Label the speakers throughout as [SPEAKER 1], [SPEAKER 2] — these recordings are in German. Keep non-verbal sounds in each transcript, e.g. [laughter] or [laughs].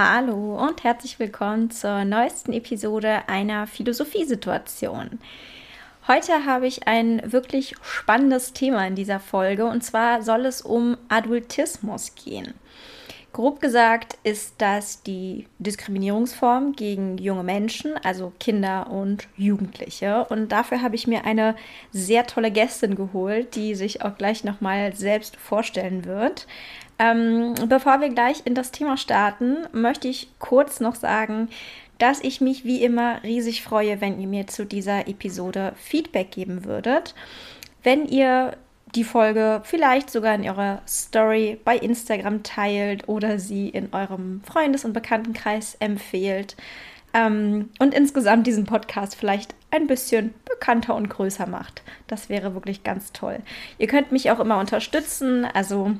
[SPEAKER 1] Hallo und herzlich willkommen zur neuesten Episode einer Philosophiesituation. Heute habe ich ein wirklich spannendes Thema in dieser Folge und zwar soll es um Adultismus gehen. Grob gesagt ist das die Diskriminierungsform gegen junge Menschen, also Kinder und Jugendliche. Und dafür habe ich mir eine sehr tolle Gästin geholt, die sich auch gleich nochmal selbst vorstellen wird. Ähm, bevor wir gleich in das Thema starten, möchte ich kurz noch sagen, dass ich mich wie immer riesig freue, wenn ihr mir zu dieser Episode Feedback geben würdet. Wenn ihr die Folge vielleicht sogar in eurer Story bei Instagram teilt oder sie in eurem Freundes- und Bekanntenkreis empfehlt ähm, und insgesamt diesen Podcast vielleicht ein bisschen bekannter und größer macht. Das wäre wirklich ganz toll. Ihr könnt mich auch immer unterstützen, also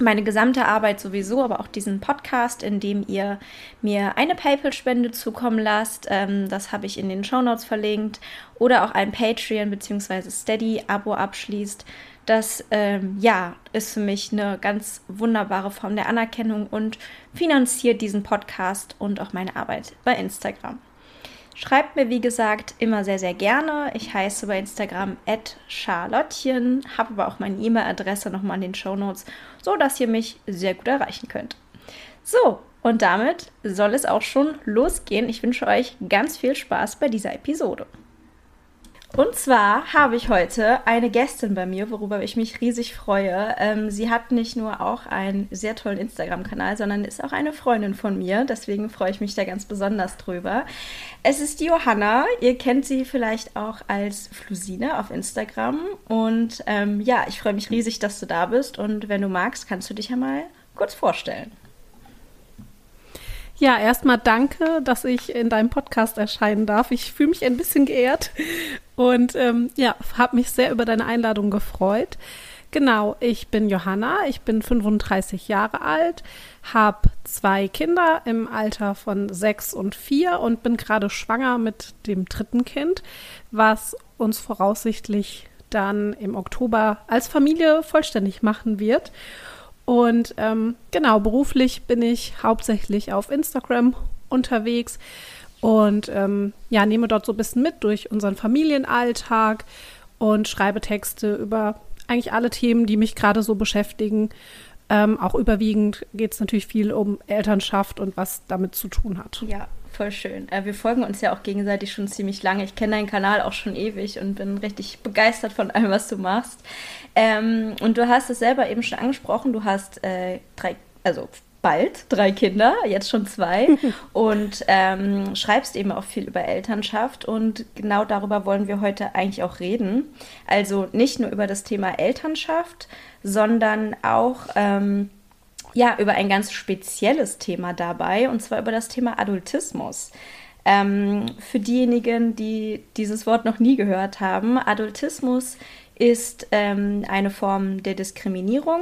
[SPEAKER 1] meine gesamte Arbeit sowieso, aber auch diesen Podcast, in dem ihr mir eine PayPal-Spende zukommen lasst. Ähm, das habe ich in den Shownotes verlinkt. Oder auch ein Patreon bzw. Steady-Abo abschließt. Das ähm, ja, ist für mich eine ganz wunderbare Form der Anerkennung und finanziert diesen Podcast und auch meine Arbeit bei Instagram. Schreibt mir, wie gesagt, immer sehr, sehr gerne. Ich heiße bei Instagram charlottchen, habe aber auch meine E-Mail-Adresse nochmal in den Show Notes, so dass ihr mich sehr gut erreichen könnt. So, und damit soll es auch schon losgehen. Ich wünsche euch ganz viel Spaß bei dieser Episode. Und zwar habe ich heute eine Gästin bei mir, worüber ich mich riesig freue. Ähm, sie hat nicht nur auch einen sehr tollen Instagram-Kanal, sondern ist auch eine Freundin von mir. Deswegen freue ich mich da ganz besonders drüber. Es ist die Johanna. Ihr kennt sie vielleicht auch als Flusine auf Instagram. Und ähm, ja, ich freue mich riesig, dass du da bist. Und wenn du magst, kannst du dich ja mal kurz vorstellen.
[SPEAKER 2] Ja, erstmal danke, dass ich in deinem Podcast erscheinen darf. Ich fühle mich ein bisschen geehrt und ähm, ja, habe mich sehr über deine Einladung gefreut. Genau, ich bin Johanna, ich bin 35 Jahre alt, habe zwei Kinder im Alter von sechs und vier und bin gerade schwanger mit dem dritten Kind, was uns voraussichtlich dann im Oktober als Familie vollständig machen wird. Und ähm, genau, beruflich bin ich hauptsächlich auf Instagram unterwegs und ähm, ja, nehme dort so ein bisschen mit durch unseren Familienalltag und schreibe Texte über eigentlich alle Themen, die mich gerade so beschäftigen. Ähm, auch überwiegend geht es natürlich viel um Elternschaft und was damit zu tun hat.
[SPEAKER 1] Ja, voll schön. Äh, wir folgen uns ja auch gegenseitig schon ziemlich lange. Ich kenne deinen Kanal auch schon ewig und bin richtig begeistert von allem, was du machst. Ähm, und du hast es selber eben schon angesprochen, du hast äh, drei, also bald drei Kinder, jetzt schon zwei [laughs] und ähm, schreibst eben auch viel über Elternschaft und genau darüber wollen wir heute eigentlich auch reden. Also nicht nur über das Thema Elternschaft, sondern auch ähm, ja über ein ganz spezielles Thema dabei und zwar über das Thema Adultismus. Ähm, für diejenigen, die dieses Wort noch nie gehört haben, Adultismus ist ähm, eine Form der Diskriminierung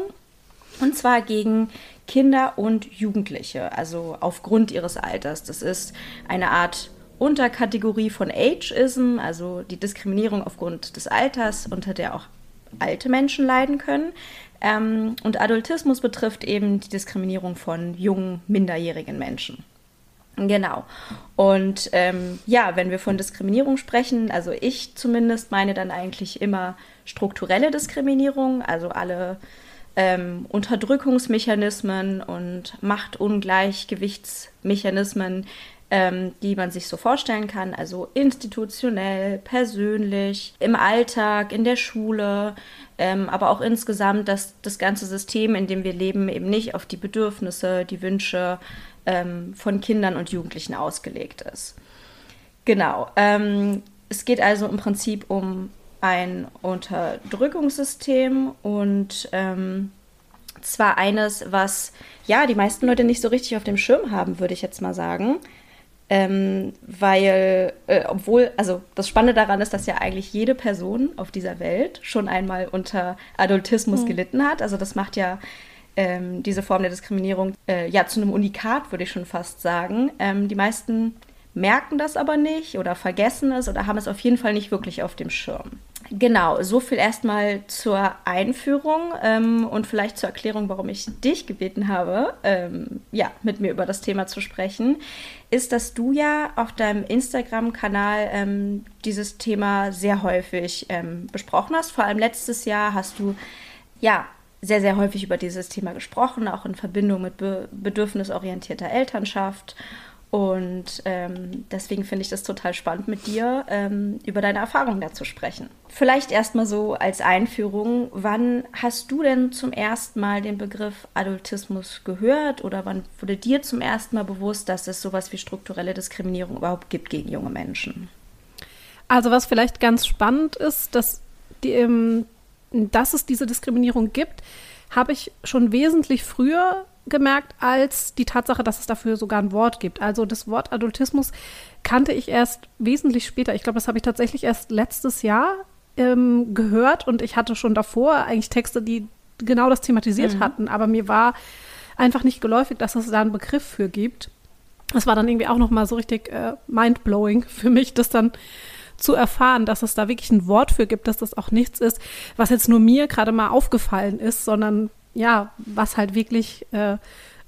[SPEAKER 1] und zwar gegen Kinder und Jugendliche, also aufgrund ihres Alters. Das ist eine Art Unterkategorie von Ageism, also die Diskriminierung aufgrund des Alters, unter der auch alte Menschen leiden können. Ähm, und Adultismus betrifft eben die Diskriminierung von jungen, minderjährigen Menschen. Genau. Und ähm, ja, wenn wir von Diskriminierung sprechen, also ich zumindest meine dann eigentlich immer strukturelle Diskriminierung, also alle ähm, Unterdrückungsmechanismen und Machtungleichgewichtsmechanismen, ähm, die man sich so vorstellen kann, also institutionell, persönlich, im Alltag, in der Schule, ähm, aber auch insgesamt, dass das ganze System, in dem wir leben, eben nicht auf die Bedürfnisse, die Wünsche ähm, von Kindern und Jugendlichen ausgelegt ist. Genau. Ähm, es geht also im Prinzip um ein Unterdrückungssystem und ähm, zwar eines, was ja die meisten Leute nicht so richtig auf dem Schirm haben, würde ich jetzt mal sagen. Ähm, weil, äh, obwohl, also das Spannende daran ist, dass ja eigentlich jede Person auf dieser Welt schon einmal unter Adultismus mhm. gelitten hat. Also das macht ja ähm, diese Form der Diskriminierung äh, ja zu einem Unikat, würde ich schon fast sagen. Ähm, die meisten merken das aber nicht oder vergessen es oder haben es auf jeden Fall nicht wirklich auf dem Schirm. Genau, so viel erstmal zur Einführung ähm, und vielleicht zur Erklärung, warum ich dich gebeten habe, ähm, ja, mit mir über das Thema zu sprechen, ist, dass du ja auf deinem Instagram-Kanal ähm, dieses Thema sehr häufig ähm, besprochen hast. Vor allem letztes Jahr hast du ja sehr, sehr häufig über dieses Thema gesprochen, auch in Verbindung mit be bedürfnisorientierter Elternschaft. Und ähm, deswegen finde ich das total spannend, mit dir ähm, über deine Erfahrungen dazu sprechen. Vielleicht erstmal so als Einführung, wann hast du denn zum ersten Mal den Begriff Adultismus gehört oder wann wurde dir zum ersten Mal bewusst, dass es sowas wie strukturelle Diskriminierung überhaupt gibt gegen junge Menschen?
[SPEAKER 2] Also was vielleicht ganz spannend ist, dass, die, ähm, dass es diese Diskriminierung gibt, habe ich schon wesentlich früher gemerkt als die Tatsache, dass es dafür sogar ein Wort gibt. Also das Wort Adultismus kannte ich erst wesentlich später. Ich glaube, das habe ich tatsächlich erst letztes Jahr ähm, gehört und ich hatte schon davor eigentlich Texte, die genau das thematisiert mhm. hatten, aber mir war einfach nicht geläufig, dass es da einen Begriff für gibt. Das war dann irgendwie auch noch mal so richtig äh, mindblowing für mich, das dann zu erfahren, dass es da wirklich ein Wort für gibt, dass das auch nichts ist, was jetzt nur mir gerade mal aufgefallen ist, sondern ja, was halt wirklich äh,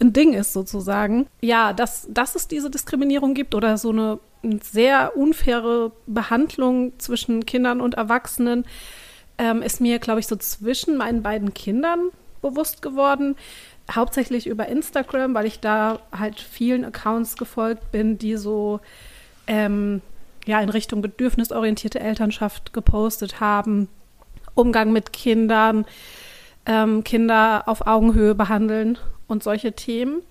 [SPEAKER 2] ein Ding ist sozusagen. Ja, dass, dass es diese Diskriminierung gibt oder so eine, eine sehr unfaire Behandlung zwischen Kindern und Erwachsenen, ähm, ist mir, glaube ich, so zwischen meinen beiden Kindern bewusst geworden. Hauptsächlich über Instagram, weil ich da halt vielen Accounts gefolgt bin, die so ähm, ja in Richtung bedürfnisorientierte Elternschaft gepostet haben, Umgang mit Kindern, ähm, Kinder auf Augenhöhe behandeln und solche Themen.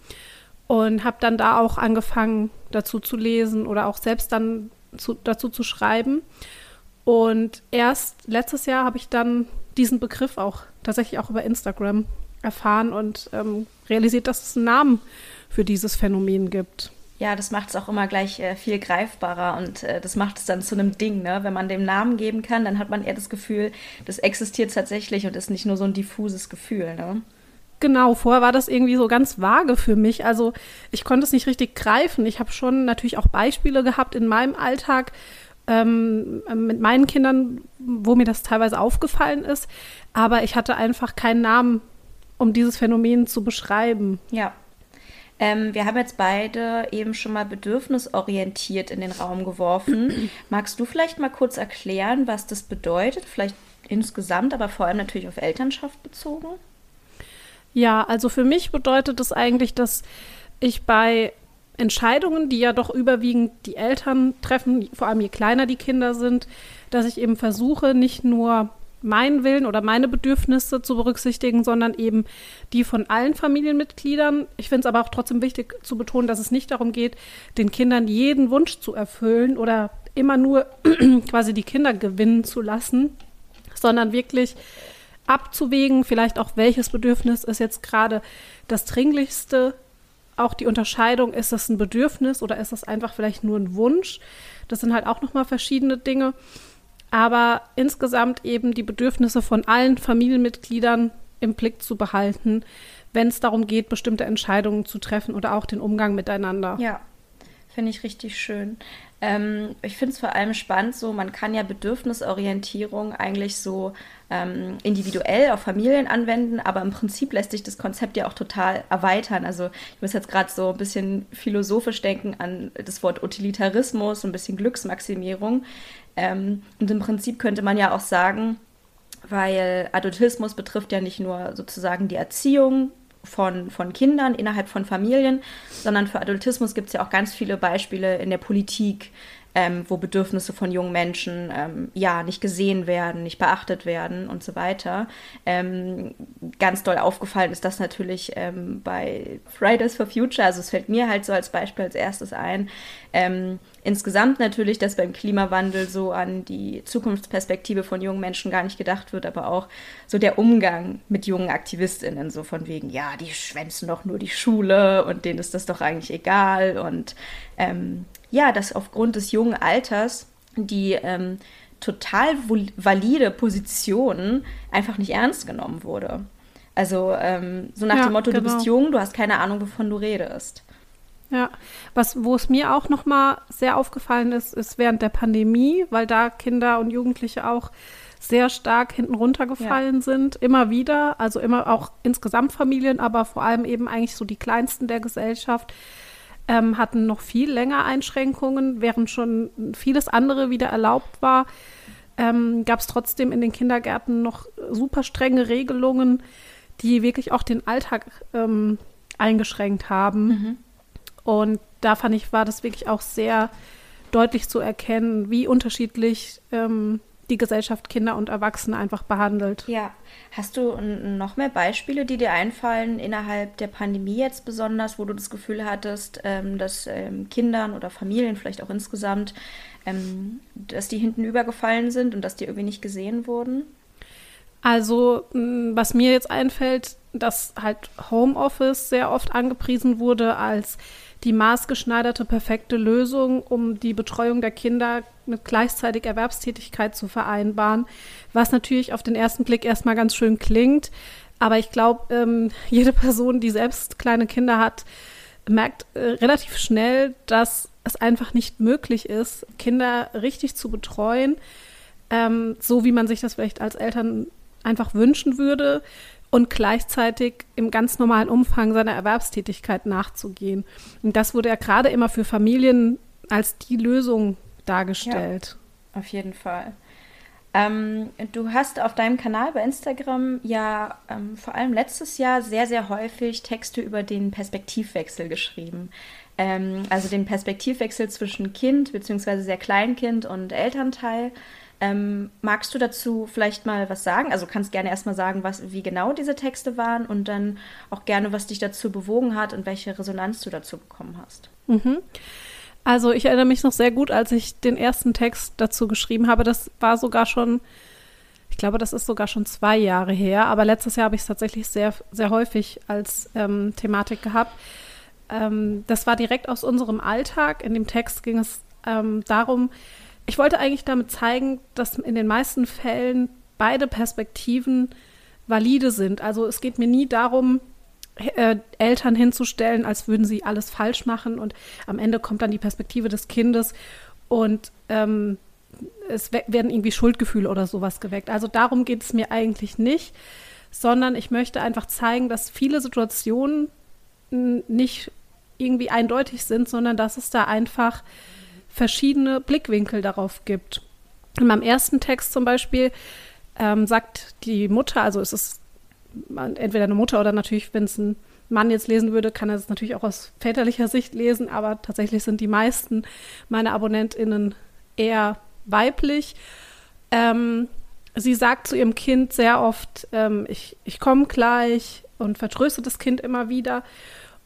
[SPEAKER 2] Und habe dann da auch angefangen, dazu zu lesen oder auch selbst dann zu, dazu zu schreiben. Und erst letztes Jahr habe ich dann diesen Begriff auch tatsächlich auch über Instagram erfahren und ähm, realisiert, dass es einen Namen für dieses Phänomen gibt
[SPEAKER 1] ja, das macht es auch immer gleich äh, viel greifbarer und äh, das macht es dann zu einem Ding. Ne? Wenn man dem Namen geben kann, dann hat man eher das Gefühl, das existiert tatsächlich und ist nicht nur so ein diffuses Gefühl. Ne?
[SPEAKER 2] Genau, vorher war das irgendwie so ganz vage für mich. Also ich konnte es nicht richtig greifen. Ich habe schon natürlich auch Beispiele gehabt in meinem Alltag ähm, mit meinen Kindern, wo mir das teilweise aufgefallen ist. Aber ich hatte einfach keinen Namen, um dieses Phänomen zu beschreiben.
[SPEAKER 1] Ja, ähm, wir haben jetzt beide eben schon mal bedürfnisorientiert in den Raum geworfen. [clears throat] Magst du vielleicht mal kurz erklären, was das bedeutet? Vielleicht insgesamt, aber vor allem natürlich auf Elternschaft bezogen?
[SPEAKER 2] Ja, also für mich bedeutet es das eigentlich, dass ich bei Entscheidungen, die ja doch überwiegend die Eltern treffen, vor allem je kleiner die Kinder sind, dass ich eben versuche, nicht nur meinen Willen oder meine Bedürfnisse zu berücksichtigen, sondern eben die von allen Familienmitgliedern. Ich finde es aber auch trotzdem wichtig zu betonen, dass es nicht darum geht, den Kindern jeden Wunsch zu erfüllen oder immer nur [clears throat] quasi die Kinder gewinnen zu lassen, sondern wirklich abzuwägen, vielleicht auch welches Bedürfnis ist jetzt gerade das dringlichste. Auch die Unterscheidung, ist das ein Bedürfnis oder ist das einfach vielleicht nur ein Wunsch? Das sind halt auch nochmal verschiedene Dinge aber insgesamt eben die Bedürfnisse von allen Familienmitgliedern im Blick zu behalten, wenn es darum geht, bestimmte Entscheidungen zu treffen oder auch den Umgang miteinander.
[SPEAKER 1] Ja, finde ich richtig schön. Ähm, ich finde es vor allem spannend, so man kann ja Bedürfnisorientierung eigentlich so ähm, individuell auf Familien anwenden, aber im Prinzip lässt sich das Konzept ja auch total erweitern. Also ich muss jetzt gerade so ein bisschen philosophisch denken an das Wort Utilitarismus, ein bisschen Glücksmaximierung. Ähm, und im Prinzip könnte man ja auch sagen, weil Adultismus betrifft ja nicht nur sozusagen die Erziehung von, von Kindern innerhalb von Familien, sondern für Adultismus gibt es ja auch ganz viele Beispiele in der Politik, ähm, wo Bedürfnisse von jungen Menschen ähm, ja nicht gesehen werden, nicht beachtet werden und so weiter. Ähm, ganz doll aufgefallen ist das natürlich ähm, bei Fridays for Future. Also es fällt mir halt so als Beispiel als erstes ein. Ähm, insgesamt natürlich, dass beim Klimawandel so an die Zukunftsperspektive von jungen Menschen gar nicht gedacht wird, aber auch so der Umgang mit jungen AktivistInnen, so von wegen, ja, die schwänzen doch nur die Schule und denen ist das doch eigentlich egal und ähm, ja, dass aufgrund des jungen Alters die ähm, total valide Position einfach nicht ernst genommen wurde. Also ähm, so nach ja, dem Motto, genau. du bist genau. jung, du hast keine Ahnung, wovon du redest.
[SPEAKER 2] Ja, was, wo es mir auch nochmal sehr aufgefallen ist, ist während der Pandemie, weil da Kinder und Jugendliche auch sehr stark hinten runtergefallen ja. sind, immer wieder, also immer auch insgesamt Familien, aber vor allem eben eigentlich so die kleinsten der Gesellschaft, ähm, hatten noch viel länger Einschränkungen, während schon vieles andere wieder erlaubt war. Ähm, gab es trotzdem in den Kindergärten noch super strenge Regelungen, die wirklich auch den Alltag ähm, eingeschränkt haben. Mhm. Und da fand ich, war das wirklich auch sehr deutlich zu erkennen, wie unterschiedlich ähm, die Gesellschaft Kinder und Erwachsene einfach behandelt.
[SPEAKER 1] Ja. Hast du noch mehr Beispiele, die dir einfallen innerhalb der Pandemie jetzt besonders, wo du das Gefühl hattest, ähm, dass ähm, Kindern oder Familien vielleicht auch insgesamt, ähm, dass die hinten übergefallen sind und dass die irgendwie nicht gesehen wurden?
[SPEAKER 2] Also, was mir jetzt einfällt, dass halt Homeoffice sehr oft angepriesen wurde als die maßgeschneiderte perfekte Lösung, um die Betreuung der Kinder mit gleichzeitig Erwerbstätigkeit zu vereinbaren, was natürlich auf den ersten Blick erstmal ganz schön klingt. Aber ich glaube, ähm, [laughs] jede Person, die selbst kleine Kinder hat, merkt äh, relativ schnell, dass es einfach nicht möglich ist, Kinder richtig zu betreuen, ähm, so wie man sich das vielleicht als Eltern einfach wünschen würde und gleichzeitig im ganz normalen Umfang seiner Erwerbstätigkeit nachzugehen. Und das wurde ja gerade immer für Familien als die Lösung dargestellt.
[SPEAKER 1] Ja, auf jeden Fall. Ähm, du hast auf deinem Kanal bei Instagram ja ähm, vor allem letztes Jahr sehr, sehr häufig Texte über den Perspektivwechsel geschrieben. Ähm, also den Perspektivwechsel zwischen Kind bzw. sehr Kleinkind und Elternteil. Ähm, magst du dazu vielleicht mal was sagen? Also kannst gerne erstmal sagen, was, wie genau diese Texte waren und dann auch gerne, was dich dazu bewogen hat und welche Resonanz du dazu bekommen hast.
[SPEAKER 2] Mhm. Also ich erinnere mich noch sehr gut, als ich den ersten Text dazu geschrieben habe. Das war sogar schon, ich glaube, das ist sogar schon zwei Jahre her. Aber letztes Jahr habe ich es tatsächlich sehr, sehr häufig als ähm, Thematik gehabt. Ähm, das war direkt aus unserem Alltag. In dem Text ging es ähm, darum, ich wollte eigentlich damit zeigen, dass in den meisten Fällen beide Perspektiven valide sind. Also es geht mir nie darum, äh, Eltern hinzustellen, als würden sie alles falsch machen und am Ende kommt dann die Perspektive des Kindes und ähm, es werden irgendwie Schuldgefühle oder sowas geweckt. Also darum geht es mir eigentlich nicht, sondern ich möchte einfach zeigen, dass viele Situationen nicht irgendwie eindeutig sind, sondern dass es da einfach verschiedene Blickwinkel darauf gibt. In meinem ersten Text zum Beispiel ähm, sagt die Mutter, also es ist entweder eine Mutter oder natürlich, wenn es ein Mann jetzt lesen würde, kann er es natürlich auch aus väterlicher Sicht lesen, aber tatsächlich sind die meisten meiner AbonnentInnen eher weiblich. Ähm, sie sagt zu ihrem Kind sehr oft, ähm, ich, ich komme gleich und vertröstet das Kind immer wieder.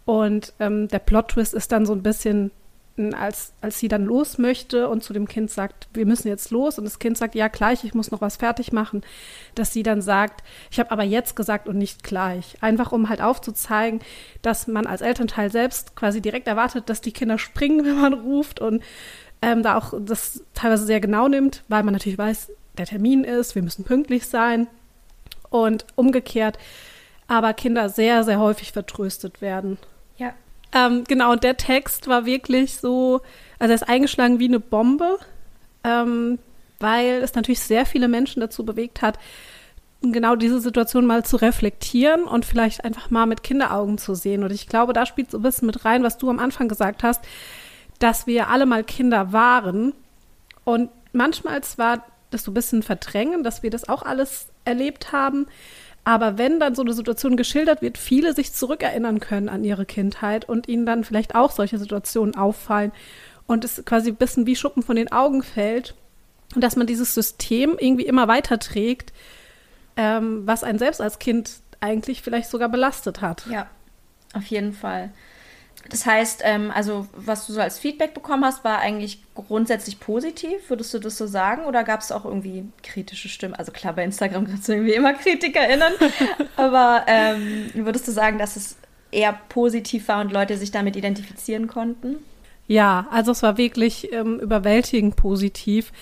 [SPEAKER 2] Und ähm, der Plot-Twist ist dann so ein bisschen, als, als sie dann los möchte und zu dem Kind sagt, wir müssen jetzt los und das Kind sagt, ja gleich, ich muss noch was fertig machen, dass sie dann sagt, ich habe aber jetzt gesagt und nicht gleich. Einfach um halt aufzuzeigen, dass man als Elternteil selbst quasi direkt erwartet, dass die Kinder springen, [laughs] wenn man ruft und ähm, da auch das teilweise sehr genau nimmt, weil man natürlich weiß, der Termin ist, wir müssen pünktlich sein und umgekehrt, aber Kinder sehr, sehr häufig vertröstet werden. Ähm, genau, und der Text war wirklich so, also er ist eingeschlagen wie eine Bombe, ähm, weil es natürlich sehr viele Menschen dazu bewegt hat, genau diese Situation mal zu reflektieren und vielleicht einfach mal mit Kinderaugen zu sehen. Und ich glaube, da spielt so ein bisschen mit rein, was du am Anfang gesagt hast, dass wir alle mal Kinder waren und manchmal zwar das so ein bisschen verdrängen, dass wir das auch alles erlebt haben, aber wenn dann so eine Situation geschildert wird, viele sich zurückerinnern können an ihre Kindheit und ihnen dann vielleicht auch solche Situationen auffallen und es quasi ein bisschen wie Schuppen von den Augen fällt und dass man dieses System irgendwie immer weiterträgt, ähm, was einen selbst als Kind eigentlich vielleicht sogar belastet hat.
[SPEAKER 1] Ja, auf jeden Fall. Das heißt, ähm, also was du so als Feedback bekommen hast, war eigentlich grundsätzlich positiv. Würdest du das so sagen? Oder gab es auch irgendwie kritische Stimmen? Also klar, bei Instagram kannst du irgendwie immer KritikerInnen. [laughs] aber ähm, würdest du sagen, dass es eher positiv war und Leute sich damit identifizieren konnten?
[SPEAKER 2] Ja, also es war wirklich ähm, überwältigend positiv.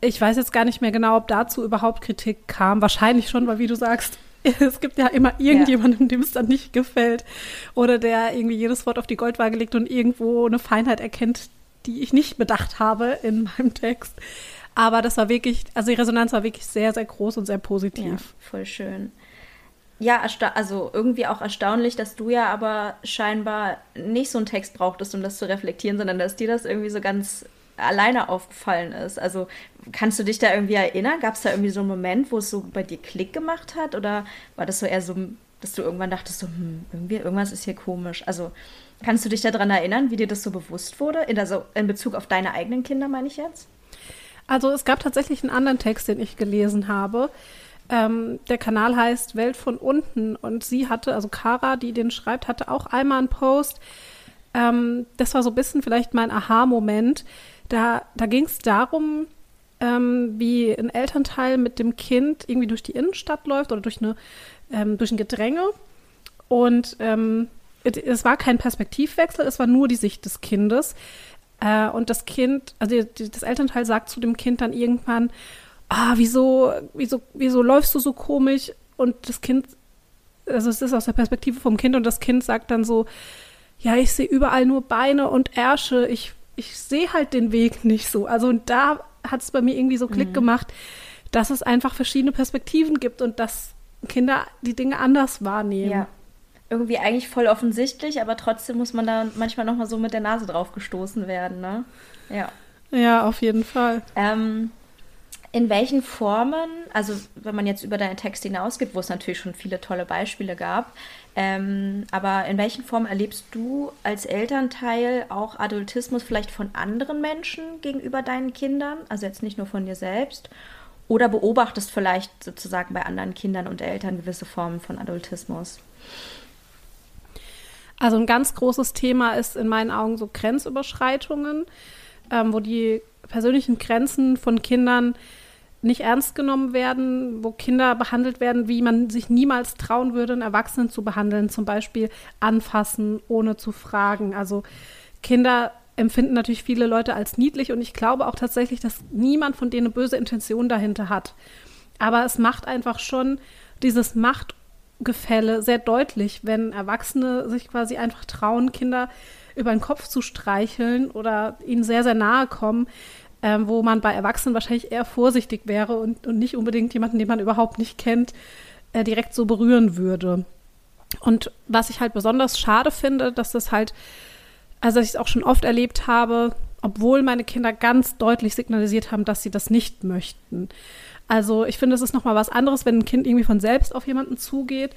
[SPEAKER 2] Ich weiß jetzt gar nicht mehr genau, ob dazu überhaupt Kritik kam. Wahrscheinlich schon, weil wie du sagst, [laughs] es gibt ja immer irgendjemanden, ja. dem es dann nicht gefällt. Oder der irgendwie jedes Wort auf die Goldwaage legt und irgendwo eine Feinheit erkennt, die ich nicht bedacht habe in [laughs] meinem Text. Aber das war wirklich, also die Resonanz war wirklich sehr, sehr groß und sehr positiv. Ja,
[SPEAKER 1] voll schön. Ja, also irgendwie auch erstaunlich, dass du ja aber scheinbar nicht so einen Text brauchtest, um das zu reflektieren, sondern dass dir das irgendwie so ganz alleine aufgefallen ist. Also kannst du dich da irgendwie erinnern? Gab es da irgendwie so einen Moment, wo es so bei dir Klick gemacht hat? Oder war das so eher so, dass du irgendwann dachtest, so, hm, irgendwie, irgendwas ist hier komisch? Also kannst du dich daran erinnern, wie dir das so bewusst wurde? In, also in Bezug auf deine eigenen Kinder, meine ich jetzt?
[SPEAKER 2] Also es gab tatsächlich einen anderen Text, den ich gelesen habe. Ähm, der Kanal heißt Welt von unten und sie hatte, also Kara, die den schreibt, hatte auch einmal einen Post. Ähm, das war so ein bisschen vielleicht mein Aha-Moment da, da ging es darum, ähm, wie ein Elternteil mit dem Kind irgendwie durch die Innenstadt läuft oder durch, eine, ähm, durch ein Gedränge. Und ähm, es war kein Perspektivwechsel, es war nur die Sicht des Kindes. Äh, und das Kind, also das Elternteil sagt zu dem Kind dann irgendwann, ah, wieso, wieso, wieso läufst du so komisch? Und das Kind, also es ist aus der Perspektive vom Kind und das Kind sagt dann so, ja, ich sehe überall nur Beine und Ärsche, ich ich sehe halt den Weg nicht so. Also und da hat es bei mir irgendwie so Klick mhm. gemacht, dass es einfach verschiedene Perspektiven gibt und dass Kinder die Dinge anders wahrnehmen. Ja.
[SPEAKER 1] Irgendwie eigentlich voll offensichtlich, aber trotzdem muss man da manchmal noch mal so mit der Nase drauf gestoßen werden, ne? Ja.
[SPEAKER 2] Ja, auf jeden Fall.
[SPEAKER 1] Ähm, in welchen Formen, also wenn man jetzt über deinen Text hinausgeht, wo es natürlich schon viele tolle Beispiele gab, ähm, aber in welchen Formen erlebst du als Elternteil auch Adultismus vielleicht von anderen Menschen gegenüber deinen Kindern? Also jetzt nicht nur von dir selbst. Oder beobachtest vielleicht sozusagen bei anderen Kindern und Eltern gewisse Formen von Adultismus?
[SPEAKER 2] Also ein ganz großes Thema ist in meinen Augen so Grenzüberschreitungen, ähm, wo die persönlichen Grenzen von Kindern nicht ernst genommen werden, wo Kinder behandelt werden, wie man sich niemals trauen würde, einen Erwachsenen zu behandeln, zum Beispiel anfassen, ohne zu fragen. Also Kinder empfinden natürlich viele Leute als niedlich und ich glaube auch tatsächlich, dass niemand von denen eine böse Intention dahinter hat. Aber es macht einfach schon dieses Machtgefälle sehr deutlich, wenn Erwachsene sich quasi einfach trauen, Kinder über den Kopf zu streicheln oder ihnen sehr, sehr nahe kommen ähm, wo man bei Erwachsenen wahrscheinlich eher vorsichtig wäre und, und nicht unbedingt jemanden, den man überhaupt nicht kennt, äh, direkt so berühren würde. Und was ich halt besonders schade finde, dass das halt, also ich es auch schon oft erlebt habe, obwohl meine Kinder ganz deutlich signalisiert haben, dass sie das nicht möchten. Also ich finde, es ist nochmal was anderes, wenn ein Kind irgendwie von selbst auf jemanden zugeht.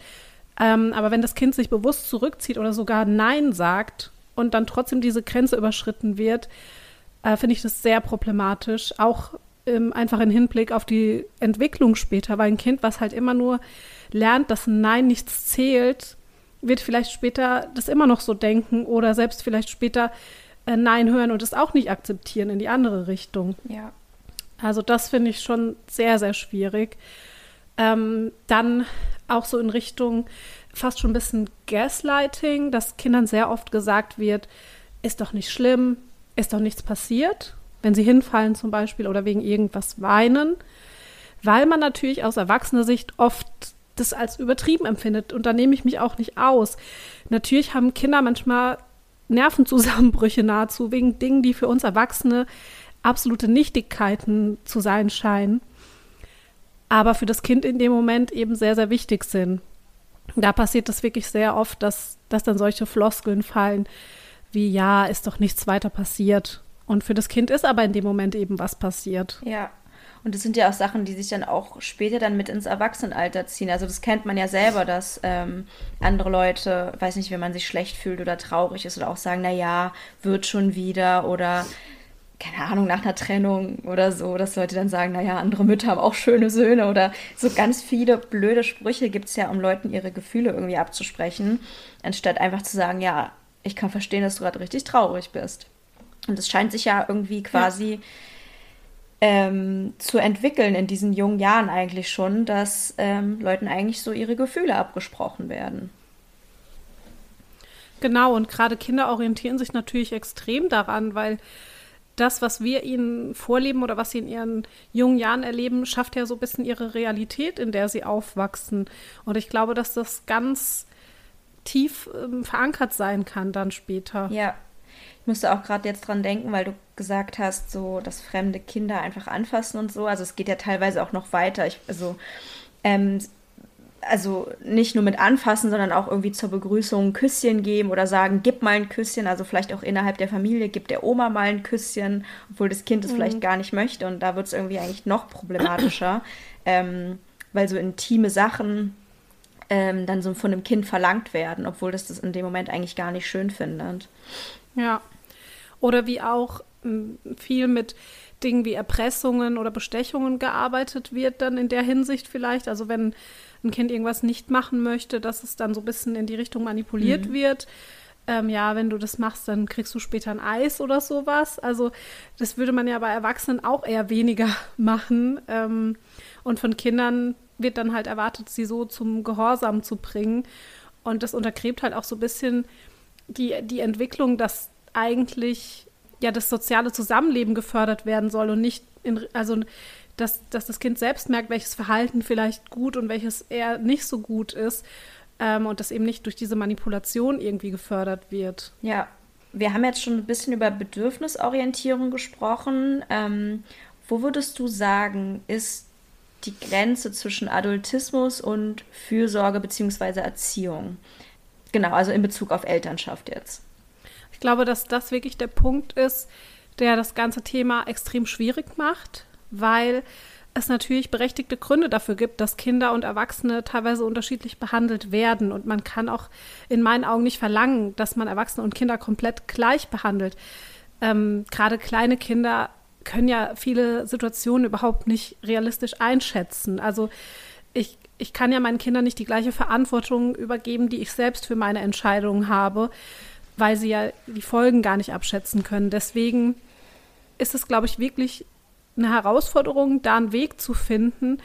[SPEAKER 2] Ähm, aber wenn das Kind sich bewusst zurückzieht oder sogar Nein sagt und dann trotzdem diese Grenze überschritten wird, äh, finde ich das sehr problematisch. Auch ähm, einfach im Hinblick auf die Entwicklung später, weil ein Kind, was halt immer nur lernt, dass Nein nichts zählt, wird vielleicht später das immer noch so denken oder selbst vielleicht später äh, Nein hören und es auch nicht akzeptieren in die andere Richtung.
[SPEAKER 1] Ja.
[SPEAKER 2] Also das finde ich schon sehr, sehr schwierig. Ähm, dann auch so in Richtung fast schon ein bisschen Gaslighting, dass Kindern sehr oft gesagt wird, ist doch nicht schlimm, ist doch nichts passiert, wenn sie hinfallen zum Beispiel oder wegen irgendwas weinen, weil man natürlich aus erwachsener Sicht oft das als übertrieben empfindet. Und da nehme ich mich auch nicht aus. Natürlich haben Kinder manchmal Nervenzusammenbrüche [laughs] nahezu wegen Dingen, die für uns Erwachsene absolute Nichtigkeiten zu sein scheinen, aber für das Kind in dem Moment eben sehr, sehr wichtig sind. Da passiert das wirklich sehr oft, dass, dass dann solche Floskeln fallen wie, ja, ist doch nichts weiter passiert. Und für das Kind ist aber in dem Moment eben was passiert.
[SPEAKER 1] Ja. Und das sind ja auch Sachen, die sich dann auch später dann mit ins Erwachsenenalter ziehen. Also das kennt man ja selber, dass ähm, andere Leute, weiß nicht, wenn man sich schlecht fühlt oder traurig ist oder auch sagen, na ja, wird schon wieder oder keine Ahnung, nach einer Trennung oder so, dass Leute dann sagen, naja, andere Mütter haben auch schöne Söhne oder so ganz viele blöde Sprüche gibt es ja, um Leuten ihre Gefühle irgendwie abzusprechen, anstatt einfach zu sagen, ja, ich kann verstehen, dass du gerade richtig traurig bist. Und es scheint sich ja irgendwie quasi ja. ähm, zu entwickeln in diesen jungen Jahren eigentlich schon, dass ähm, Leuten eigentlich so ihre Gefühle abgesprochen werden.
[SPEAKER 2] Genau, und gerade Kinder orientieren sich natürlich extrem daran, weil das, was wir ihnen vorleben oder was sie in ihren jungen Jahren erleben, schafft ja so ein bisschen ihre Realität, in der sie aufwachsen. Und ich glaube, dass das ganz tief ähm, verankert sein kann dann später.
[SPEAKER 1] Ja. Ich musste auch gerade jetzt dran denken, weil du gesagt hast, so, dass fremde Kinder einfach anfassen und so. Also es geht ja teilweise auch noch weiter. Ich, also ähm, also nicht nur mit anfassen, sondern auch irgendwie zur Begrüßung ein Küsschen geben oder sagen, gib mal ein Küsschen, also vielleicht auch innerhalb der Familie, gib der Oma mal ein Küsschen, obwohl das Kind es mhm. vielleicht gar nicht möchte und da wird es irgendwie eigentlich noch problematischer, ähm, weil so intime Sachen ähm, dann so von einem Kind verlangt werden, obwohl das das in dem Moment eigentlich gar nicht schön findet.
[SPEAKER 2] Ja. Oder wie auch viel mit Dingen wie Erpressungen oder Bestechungen gearbeitet wird, dann in der Hinsicht vielleicht. Also wenn ein Kind irgendwas nicht machen möchte, dass es dann so ein bisschen in die Richtung manipuliert mhm. wird. Ähm, ja, wenn du das machst, dann kriegst du später ein Eis oder sowas. Also das würde man ja bei Erwachsenen auch eher weniger [laughs] machen. Ähm, und von Kindern wird dann halt erwartet, sie so zum Gehorsam zu bringen. Und das untergräbt halt auch so ein bisschen die, die Entwicklung, dass eigentlich ja das soziale Zusammenleben gefördert werden soll und nicht in, also dass, dass das Kind selbst merkt, welches Verhalten vielleicht gut und welches eher nicht so gut ist ähm, und das eben nicht durch diese Manipulation irgendwie gefördert wird.
[SPEAKER 1] Ja, wir haben jetzt schon ein bisschen über Bedürfnisorientierung gesprochen. Ähm, wo würdest du sagen, ist die Grenze zwischen Adultismus und Fürsorge bzw. Erziehung? Genau, also in Bezug auf Elternschaft jetzt.
[SPEAKER 2] Ich glaube, dass das wirklich der Punkt ist, der das ganze Thema extrem schwierig macht, weil es natürlich berechtigte Gründe dafür gibt, dass Kinder und Erwachsene teilweise unterschiedlich behandelt werden. Und man kann auch in meinen Augen nicht verlangen, dass man Erwachsene und Kinder komplett gleich behandelt. Ähm, Gerade kleine Kinder können ja viele Situationen überhaupt nicht realistisch einschätzen. Also ich, ich kann ja meinen Kindern nicht die gleiche Verantwortung übergeben, die ich selbst für meine Entscheidungen habe, weil sie ja die Folgen gar nicht abschätzen können. Deswegen ist es, glaube ich, wirklich eine Herausforderung, da einen Weg zu finden,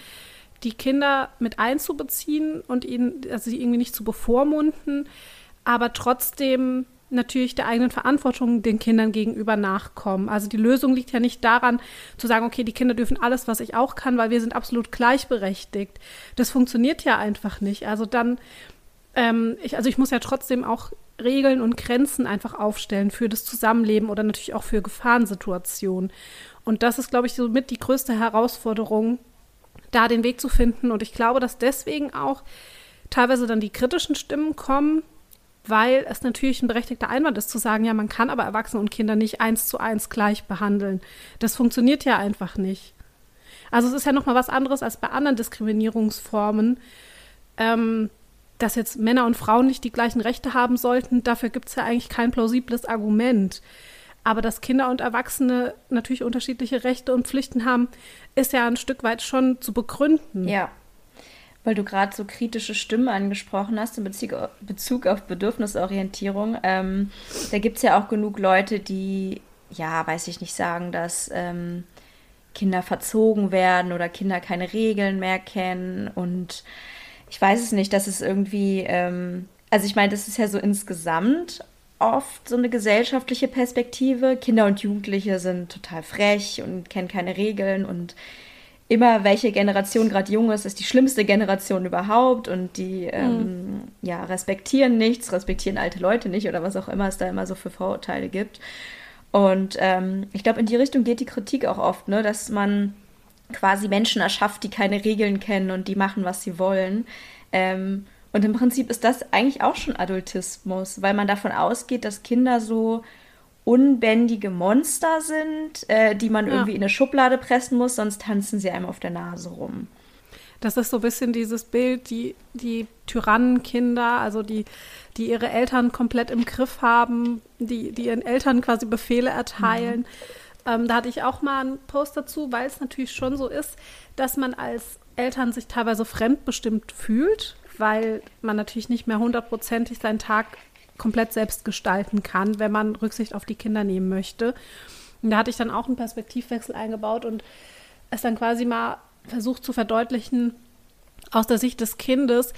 [SPEAKER 2] die Kinder mit einzubeziehen und ihnen, also sie irgendwie nicht zu bevormunden, aber trotzdem natürlich der eigenen Verantwortung den Kindern gegenüber nachkommen. Also die Lösung liegt ja nicht daran, zu sagen, okay, die Kinder dürfen alles, was ich auch kann, weil wir sind absolut gleichberechtigt. Das funktioniert ja einfach nicht. Also dann, ähm, ich, also ich muss ja trotzdem auch Regeln und Grenzen einfach aufstellen für das Zusammenleben oder natürlich auch für Gefahrensituationen. Und das ist, glaube ich, somit die größte Herausforderung, da den Weg zu finden. Und ich glaube, dass deswegen auch teilweise dann die kritischen Stimmen kommen, weil es natürlich ein berechtigter Einwand ist zu sagen, ja, man kann aber Erwachsene und Kinder nicht eins zu eins gleich behandeln. Das funktioniert ja einfach nicht. Also es ist ja noch mal was anderes als bei anderen Diskriminierungsformen, ähm, dass jetzt Männer und Frauen nicht die gleichen Rechte haben sollten. Dafür gibt es ja eigentlich kein plausibles Argument. Aber dass Kinder und Erwachsene natürlich unterschiedliche Rechte und Pflichten haben, ist ja ein Stück weit schon zu begründen.
[SPEAKER 1] Ja. Weil du gerade so kritische Stimmen angesprochen hast in Bezug, Bezug auf Bedürfnisorientierung. Ähm, da gibt es ja auch genug Leute, die, ja, weiß ich nicht, sagen, dass ähm, Kinder verzogen werden oder Kinder keine Regeln mehr kennen. Und ich weiß es nicht, dass es irgendwie, ähm, also ich meine, das ist ja so insgesamt oft so eine gesellschaftliche Perspektive. Kinder und Jugendliche sind total frech und kennen keine Regeln und immer welche Generation gerade jung ist, ist die schlimmste Generation überhaupt und die mhm. ähm, ja, respektieren nichts, respektieren alte Leute nicht oder was auch immer es da immer so für Vorurteile gibt. Und ähm, ich glaube, in die Richtung geht die Kritik auch oft, ne, dass man quasi Menschen erschafft, die keine Regeln kennen und die machen, was sie wollen. Ähm, und im Prinzip ist das eigentlich auch schon Adultismus, weil man davon ausgeht, dass Kinder so unbändige Monster sind, äh, die man ja. irgendwie in eine Schublade pressen muss, sonst tanzen sie einem auf der Nase rum.
[SPEAKER 2] Das ist so ein bisschen dieses Bild, die, die Tyrannenkinder, also die, die ihre Eltern komplett im Griff haben, die, die ihren Eltern quasi Befehle erteilen. Mhm. Ähm, da hatte ich auch mal einen Post dazu, weil es natürlich schon so ist, dass man als Eltern sich teilweise fremdbestimmt fühlt weil man natürlich nicht mehr hundertprozentig seinen Tag komplett selbst gestalten kann, wenn man Rücksicht auf die Kinder nehmen möchte. Und da hatte ich dann auch einen Perspektivwechsel eingebaut und es dann quasi mal versucht zu verdeutlichen, aus der Sicht des Kindes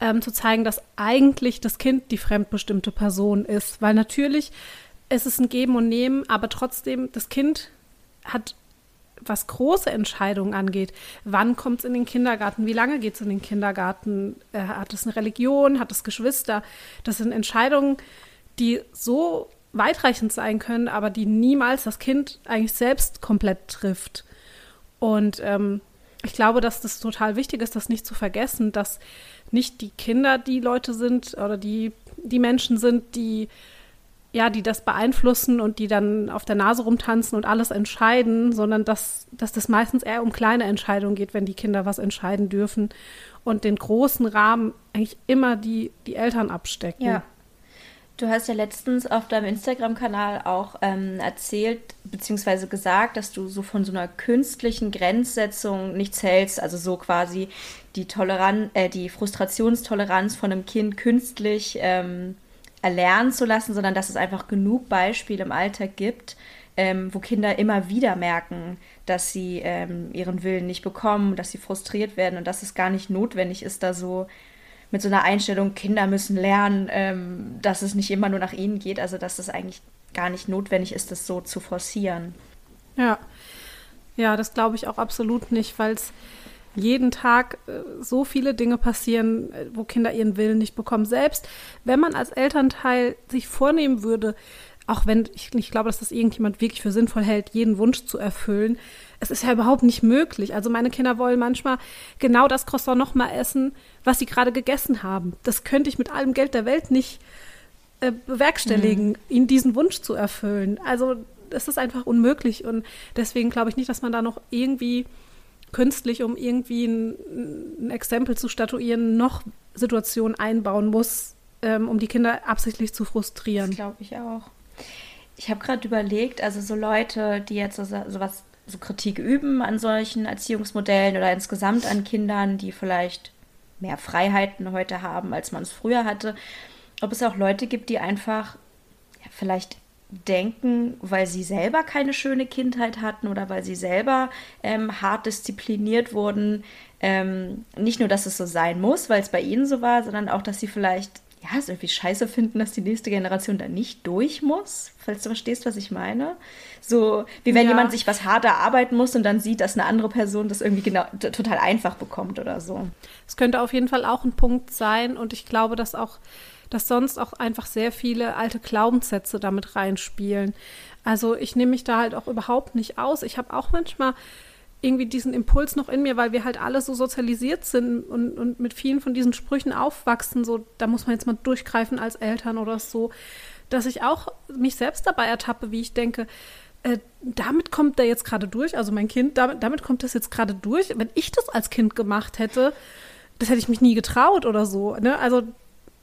[SPEAKER 2] ähm, zu zeigen, dass eigentlich das Kind die fremdbestimmte Person ist. Weil natürlich es ist ein Geben und Nehmen, aber trotzdem, das Kind hat, was große Entscheidungen angeht, wann kommt es in den Kindergarten, wie lange geht es in den Kindergarten, äh, hat es eine Religion, hat es Geschwister, das sind Entscheidungen, die so weitreichend sein können, aber die niemals das Kind eigentlich selbst komplett trifft. Und ähm, ich glaube, dass das total wichtig ist, das nicht zu vergessen, dass nicht die Kinder die Leute sind oder die, die Menschen sind, die ja, die das beeinflussen und die dann auf der Nase rumtanzen und alles entscheiden, sondern dass, dass das meistens eher um kleine Entscheidungen geht, wenn die Kinder was entscheiden dürfen und den großen Rahmen eigentlich immer die, die Eltern abstecken.
[SPEAKER 1] Ja. Du hast ja letztens auf deinem Instagram-Kanal auch ähm, erzählt, beziehungsweise gesagt, dass du so von so einer künstlichen Grenzsetzung nichts hältst, also so quasi die Toleranz, äh, die Frustrationstoleranz von einem Kind künstlich ähm, erlernen zu lassen, sondern dass es einfach genug Beispiele im Alltag gibt, ähm, wo Kinder immer wieder merken, dass sie ähm, ihren Willen nicht bekommen, dass sie frustriert werden und dass es gar nicht notwendig ist, da so mit so einer Einstellung, Kinder müssen lernen, ähm, dass es nicht immer nur nach ihnen geht, also dass es eigentlich gar nicht notwendig ist, das so zu forcieren.
[SPEAKER 2] Ja, ja, das glaube ich auch absolut nicht, weil es jeden Tag äh, so viele Dinge passieren, äh, wo Kinder ihren Willen nicht bekommen. Selbst wenn man als Elternteil sich vornehmen würde, auch wenn ich nicht glaube, dass das irgendjemand wirklich für sinnvoll hält, jeden Wunsch zu erfüllen, es ist ja überhaupt nicht möglich. Also meine Kinder wollen manchmal genau das Croissant nochmal essen, was sie gerade gegessen haben. Das könnte ich mit allem Geld der Welt nicht äh, bewerkstelligen, mhm. ihnen diesen Wunsch zu erfüllen. Also es ist einfach unmöglich und deswegen glaube ich nicht, dass man da noch irgendwie künstlich, um irgendwie ein, ein Exempel zu statuieren, noch Situationen einbauen muss, ähm, um die Kinder absichtlich zu frustrieren.
[SPEAKER 1] Das glaube ich auch. Ich habe gerade überlegt, also so Leute, die jetzt so, sowas, so Kritik üben an solchen Erziehungsmodellen oder insgesamt an Kindern, die vielleicht mehr Freiheiten heute haben, als man es früher hatte, ob es auch Leute gibt, die einfach ja, vielleicht denken, weil sie selber keine schöne Kindheit hatten oder weil sie selber ähm, hart diszipliniert wurden. Ähm, nicht nur, dass es so sein muss, weil es bei ihnen so war, sondern auch, dass sie vielleicht ja, es irgendwie scheiße finden, dass die nächste Generation da nicht durch muss, falls du verstehst, was ich meine. So, wie wenn ja. jemand sich was hart erarbeiten muss und dann sieht, dass eine andere Person das irgendwie genau total einfach bekommt oder so.
[SPEAKER 2] Es könnte auf jeden Fall auch ein Punkt sein und ich glaube, dass auch dass sonst auch einfach sehr viele alte Glaubenssätze damit reinspielen. Also ich nehme mich da halt auch überhaupt nicht aus. Ich habe auch manchmal irgendwie diesen Impuls noch in mir, weil wir halt alle so sozialisiert sind und, und mit vielen von diesen Sprüchen aufwachsen, so da muss man jetzt mal durchgreifen als Eltern oder so, dass ich auch mich selbst dabei ertappe, wie ich denke, äh, damit kommt der jetzt gerade durch, also mein Kind, damit, damit kommt das jetzt gerade durch. Wenn ich das als Kind gemacht hätte, das hätte ich mich nie getraut oder so. Ne? Also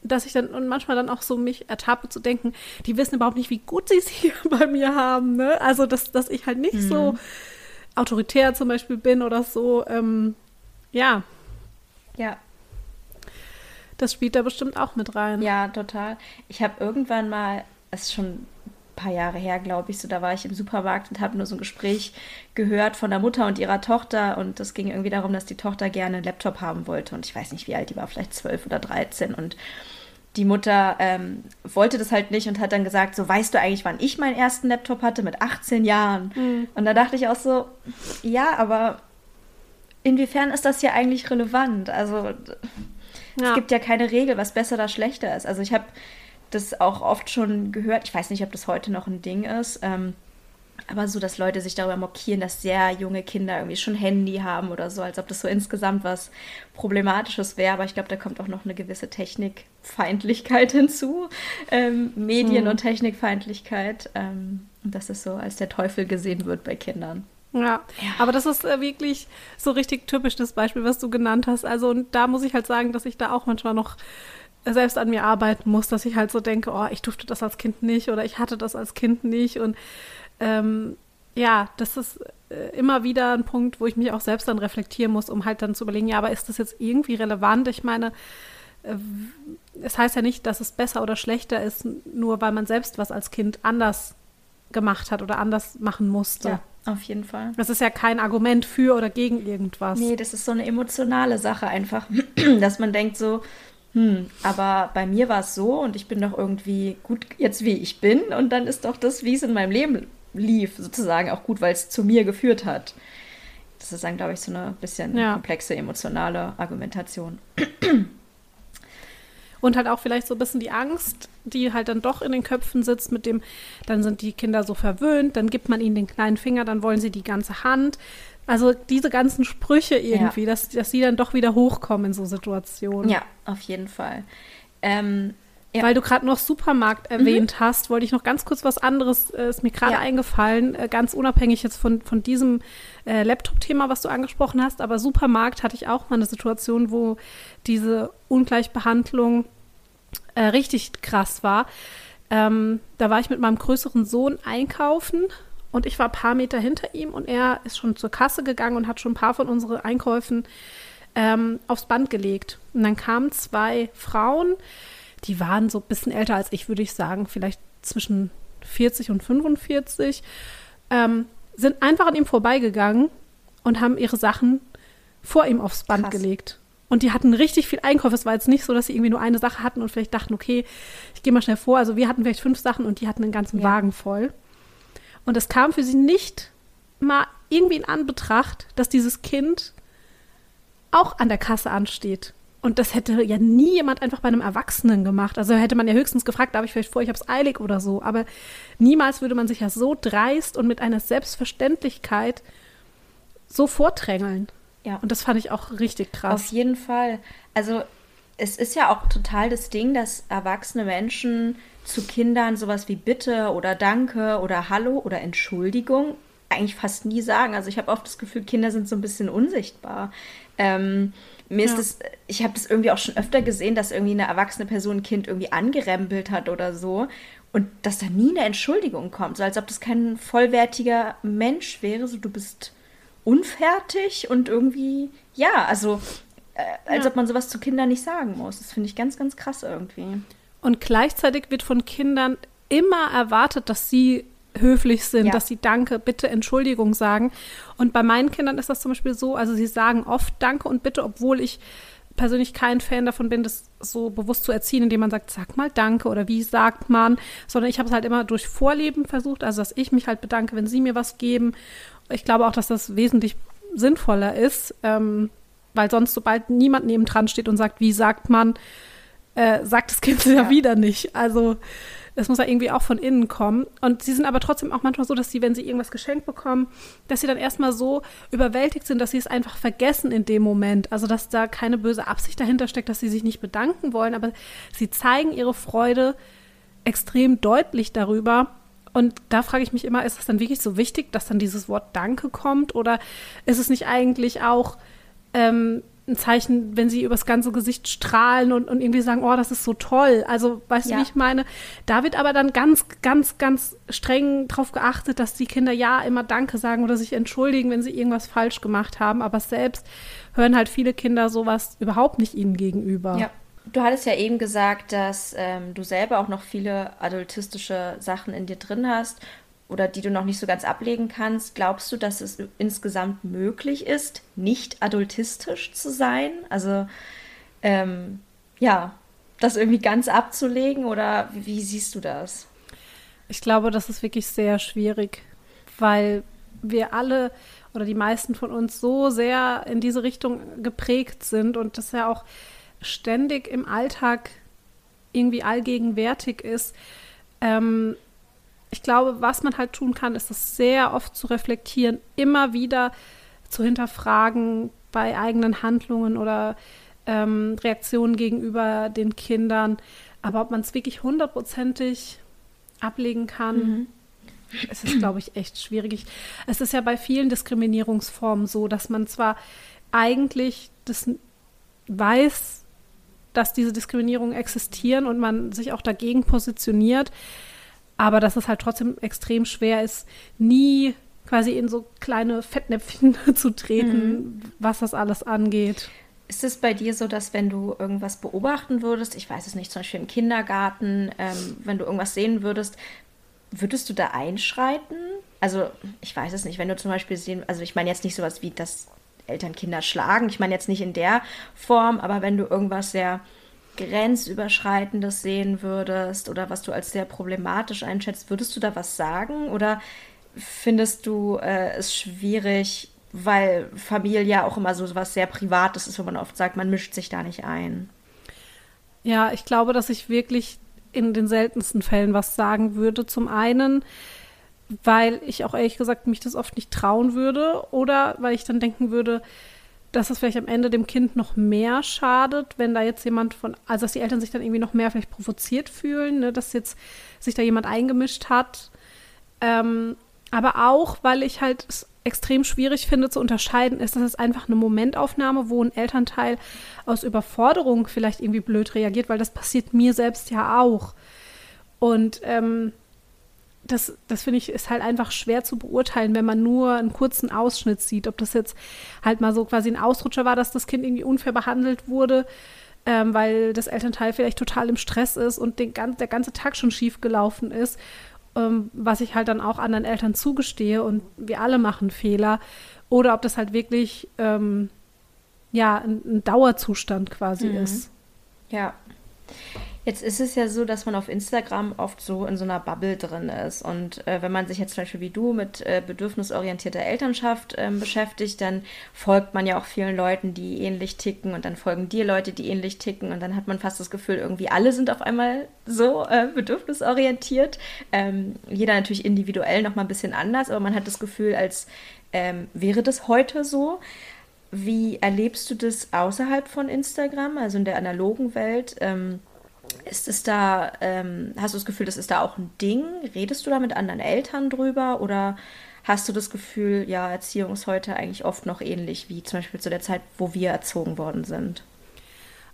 [SPEAKER 2] dass ich dann und manchmal dann auch so mich ertappe zu denken, die wissen überhaupt nicht, wie gut sie es hier [laughs] bei mir haben. Ne? Also, dass, dass ich halt nicht mhm. so autoritär zum Beispiel bin oder so. Ähm, ja.
[SPEAKER 1] Ja.
[SPEAKER 2] Das spielt da bestimmt auch mit rein.
[SPEAKER 1] Ja, total. Ich habe irgendwann mal, es ist schon ein paar Jahre her, glaube ich, so da war ich im Supermarkt und habe nur so ein Gespräch gehört von der Mutter und ihrer Tochter und das ging irgendwie darum, dass die Tochter gerne einen Laptop haben wollte und ich weiß nicht, wie alt die war, vielleicht zwölf oder dreizehn und die Mutter ähm, wollte das halt nicht und hat dann gesagt, so weißt du eigentlich, wann ich meinen ersten Laptop hatte mit 18 Jahren. Mhm. Und da dachte ich auch so, ja, aber inwiefern ist das hier eigentlich relevant? Also ja. es gibt ja keine Regel, was besser oder schlechter ist. Also ich habe das auch oft schon gehört, ich weiß nicht, ob das heute noch ein Ding ist, ähm, aber so, dass Leute sich darüber mokieren, dass sehr junge Kinder irgendwie schon Handy haben oder so, als ob das so insgesamt was Problematisches wäre. Aber ich glaube, da kommt auch noch eine gewisse Technikfeindlichkeit [laughs] hinzu, ähm, Medien- mhm. und Technikfeindlichkeit, ähm, und dass es so als der Teufel gesehen wird bei Kindern.
[SPEAKER 2] Ja, ja. aber das ist äh, wirklich so richtig typisch das Beispiel, was du genannt hast. Also, und da muss ich halt sagen, dass ich da auch manchmal noch selbst an mir arbeiten muss, dass ich halt so denke, oh, ich durfte das als Kind nicht oder ich hatte das als Kind nicht und ähm, ja, das ist äh, immer wieder ein Punkt, wo ich mich auch selbst dann reflektieren muss, um halt dann zu überlegen, ja, aber ist das jetzt irgendwie relevant? Ich meine, äh, es heißt ja nicht, dass es besser oder schlechter ist, nur weil man selbst was als Kind anders gemacht hat oder anders machen musste.
[SPEAKER 1] Ja, auf jeden Fall.
[SPEAKER 2] Das ist ja kein Argument für oder gegen irgendwas.
[SPEAKER 1] Nee, das ist so eine emotionale Sache einfach, [clears throat] dass man denkt so, hm, aber bei mir war es so und ich bin doch irgendwie gut jetzt wie ich bin und dann ist doch das, wie es in meinem Leben lief, sozusagen auch gut, weil es zu mir geführt hat. Das ist dann, glaube ich, so eine bisschen ja. komplexe emotionale Argumentation.
[SPEAKER 2] Und halt auch vielleicht so ein bisschen die Angst, die halt dann doch in den Köpfen sitzt, mit dem, dann sind die Kinder so verwöhnt, dann gibt man ihnen den kleinen Finger, dann wollen sie die ganze Hand. Also diese ganzen Sprüche irgendwie, ja. dass, dass sie dann doch wieder hochkommen in so Situationen.
[SPEAKER 1] Ja, auf jeden Fall. Ähm,
[SPEAKER 2] ja. Weil du gerade noch Supermarkt erwähnt mhm. hast, wollte ich noch ganz kurz was anderes, äh, ist mir gerade ja. eingefallen, äh, ganz unabhängig jetzt von, von diesem äh, Laptop-Thema, was du angesprochen hast, aber Supermarkt hatte ich auch mal eine Situation, wo diese Ungleichbehandlung äh, richtig krass war. Ähm, da war ich mit meinem größeren Sohn einkaufen und ich war ein paar Meter hinter ihm und er ist schon zur Kasse gegangen und hat schon ein paar von unseren Einkäufen ähm, aufs Band gelegt. Und dann kamen zwei Frauen, die waren so ein bisschen älter als ich, würde ich sagen, vielleicht zwischen 40 und 45, ähm, sind einfach an ihm vorbeigegangen und haben ihre Sachen vor ihm aufs Band Krass. gelegt. Und die hatten richtig viel Einkauf. Es war jetzt nicht so, dass sie irgendwie nur eine Sache hatten und vielleicht dachten, okay, ich gehe mal schnell vor. Also wir hatten vielleicht fünf Sachen und die hatten einen ganzen ja. Wagen voll. Und es kam für sie nicht mal irgendwie in Anbetracht, dass dieses Kind auch an der Kasse ansteht. Und das hätte ja nie jemand einfach bei einem Erwachsenen gemacht. Also hätte man ja höchstens gefragt, darf ich vielleicht vor, ich habe es eilig oder so. Aber niemals würde man sich ja so dreist und mit einer Selbstverständlichkeit so vordrängeln. Ja. Und das fand ich auch richtig krass.
[SPEAKER 1] Auf jeden Fall. Also es ist ja auch total das Ding, dass erwachsene Menschen zu Kindern sowas wie Bitte oder Danke oder Hallo oder Entschuldigung eigentlich fast nie sagen. Also ich habe oft das Gefühl, Kinder sind so ein bisschen unsichtbar. Ähm, mir ja. ist das, ich habe das irgendwie auch schon öfter gesehen, dass irgendwie eine erwachsene Person ein Kind irgendwie angerempelt hat oder so und dass da nie eine Entschuldigung kommt, so als ob das kein vollwertiger Mensch wäre, so du bist unfertig und irgendwie, ja, also äh, als ja. ob man sowas zu Kindern nicht sagen muss. Das finde ich ganz, ganz krass irgendwie.
[SPEAKER 2] Und gleichzeitig wird von Kindern immer erwartet, dass sie höflich sind, ja. dass sie Danke, Bitte, Entschuldigung sagen. Und bei meinen Kindern ist das zum Beispiel so, also sie sagen oft Danke und Bitte, obwohl ich persönlich kein Fan davon bin, das so bewusst zu erziehen, indem man sagt, sag mal Danke oder wie sagt man, sondern ich habe es halt immer durch Vorleben versucht, also dass ich mich halt bedanke, wenn sie mir was geben. Ich glaube auch, dass das wesentlich sinnvoller ist, ähm, weil sonst, sobald niemand neben dran steht und sagt, wie sagt man, äh, sagt das Kind [laughs] ja. ja wieder nicht. Also das muss ja irgendwie auch von innen kommen. Und sie sind aber trotzdem auch manchmal so, dass sie, wenn sie irgendwas geschenkt bekommen, dass sie dann erstmal so überwältigt sind, dass sie es einfach vergessen in dem Moment. Also, dass da keine böse Absicht dahinter steckt, dass sie sich nicht bedanken wollen, aber sie zeigen ihre Freude extrem deutlich darüber. Und da frage ich mich immer, ist das dann wirklich so wichtig, dass dann dieses Wort Danke kommt? Oder ist es nicht eigentlich auch ähm, ein Zeichen, wenn sie übers ganze Gesicht strahlen und, und irgendwie sagen, oh, das ist so toll. Also, weißt ja. du, wie ich meine? Da wird aber dann ganz, ganz, ganz streng darauf geachtet, dass die Kinder ja immer Danke sagen oder sich entschuldigen, wenn sie irgendwas falsch gemacht haben. Aber selbst hören halt viele Kinder sowas überhaupt nicht ihnen gegenüber.
[SPEAKER 1] Ja. Du hattest ja eben gesagt, dass ähm, du selber auch noch viele adultistische Sachen in dir drin hast oder die du noch nicht so ganz ablegen kannst, glaubst du, dass es insgesamt möglich ist, nicht adultistisch zu sein? Also ähm, ja, das irgendwie ganz abzulegen oder wie, wie siehst du das?
[SPEAKER 2] Ich glaube, das ist wirklich sehr schwierig, weil wir alle oder die meisten von uns so sehr in diese Richtung geprägt sind und das ja auch ständig im Alltag irgendwie allgegenwärtig ist. Ähm, ich glaube, was man halt tun kann, ist das sehr oft zu reflektieren, immer wieder zu hinterfragen bei eigenen Handlungen oder ähm, Reaktionen gegenüber den Kindern. Aber ob man es wirklich hundertprozentig ablegen kann, mhm. es ist, glaube ich, echt schwierig. Es ist ja bei vielen Diskriminierungsformen so, dass man zwar eigentlich das weiß, dass diese Diskriminierungen existieren und man sich auch dagegen positioniert, aber dass es halt trotzdem extrem schwer ist, nie quasi in so kleine Fettnäpfchen [laughs] zu treten, mhm. was das alles angeht.
[SPEAKER 1] Ist es bei dir so, dass wenn du irgendwas beobachten würdest, ich weiß es nicht, zum Beispiel im Kindergarten, ähm, wenn du irgendwas sehen würdest, würdest du da einschreiten? Also ich weiß es nicht, wenn du zum Beispiel sehen, also ich meine jetzt nicht sowas wie, dass Eltern Kinder schlagen, ich meine jetzt nicht in der Form, aber wenn du irgendwas sehr grenzüberschreitendes sehen würdest oder was du als sehr problematisch einschätzt, würdest du da was sagen oder findest du äh, es schwierig, weil Familie ja auch immer so was sehr Privates ist, wo man oft sagt, man mischt sich da nicht ein?
[SPEAKER 2] Ja, ich glaube, dass ich wirklich in den seltensten Fällen was sagen würde. Zum einen, weil ich auch ehrlich gesagt mich das oft nicht trauen würde oder weil ich dann denken würde, dass es vielleicht am Ende dem Kind noch mehr schadet, wenn da jetzt jemand von, also dass die Eltern sich dann irgendwie noch mehr vielleicht provoziert fühlen, ne, dass jetzt sich da jemand eingemischt hat. Ähm, aber auch, weil ich halt es extrem schwierig finde zu unterscheiden, ist, dass es einfach eine Momentaufnahme, wo ein Elternteil aus Überforderung vielleicht irgendwie blöd reagiert, weil das passiert mir selbst ja auch. Und ähm, das, das finde ich, ist halt einfach schwer zu beurteilen, wenn man nur einen kurzen Ausschnitt sieht. Ob das jetzt halt mal so quasi ein Ausrutscher war, dass das Kind irgendwie unfair behandelt wurde, ähm, weil das Elternteil vielleicht total im Stress ist und den, der ganze Tag schon schief gelaufen ist. Ähm, was ich halt dann auch anderen Eltern zugestehe und wir alle machen Fehler. Oder ob das halt wirklich ähm, ja ein, ein, Dauerzustand quasi mhm. ist.
[SPEAKER 1] Ja. Jetzt ist es ja so, dass man auf Instagram oft so in so einer Bubble drin ist. Und äh, wenn man sich jetzt zum Beispiel wie du mit äh, bedürfnisorientierter Elternschaft äh, beschäftigt, dann folgt man ja auch vielen Leuten, die ähnlich ticken. Und dann folgen dir Leute, die ähnlich ticken. Und dann hat man fast das Gefühl, irgendwie alle sind auf einmal so äh, bedürfnisorientiert. Ähm, jeder natürlich individuell nochmal ein bisschen anders, aber man hat das Gefühl, als ähm, wäre das heute so. Wie erlebst du das außerhalb von Instagram, also in der analogen Welt? Ähm, ist es da, ähm, hast du das Gefühl, das ist da auch ein Ding? Redest du da mit anderen Eltern drüber oder hast du das Gefühl, ja, Erziehung ist heute eigentlich oft noch ähnlich wie zum Beispiel zu der Zeit, wo wir erzogen worden sind?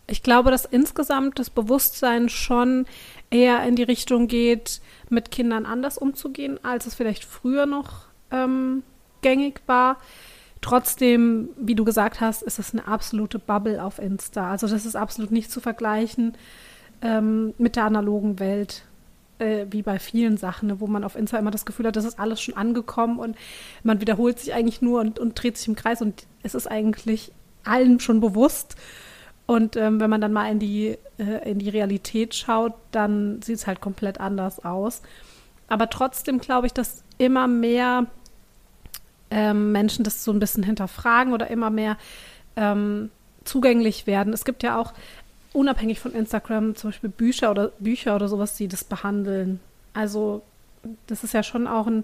[SPEAKER 2] Ich glaube, dass insgesamt das Bewusstsein schon eher in die Richtung geht, mit Kindern anders umzugehen, als es vielleicht früher noch ähm, gängig war. Trotzdem, wie du gesagt hast, ist es eine absolute Bubble auf Insta. Also das ist absolut nicht zu vergleichen ähm, mit der analogen Welt, äh, wie bei vielen Sachen, ne, wo man auf Insta immer das Gefühl hat, das ist alles schon angekommen und man wiederholt sich eigentlich nur und, und dreht sich im Kreis und es ist eigentlich allen schon bewusst. Und ähm, wenn man dann mal in die, äh, in die Realität schaut, dann sieht es halt komplett anders aus. Aber trotzdem glaube ich, dass immer mehr ähm, Menschen das so ein bisschen hinterfragen oder immer mehr ähm, zugänglich werden. Es gibt ja auch unabhängig von Instagram zum Beispiel Bücher oder Bücher oder sowas, die das behandeln. Also das ist ja schon auch ein,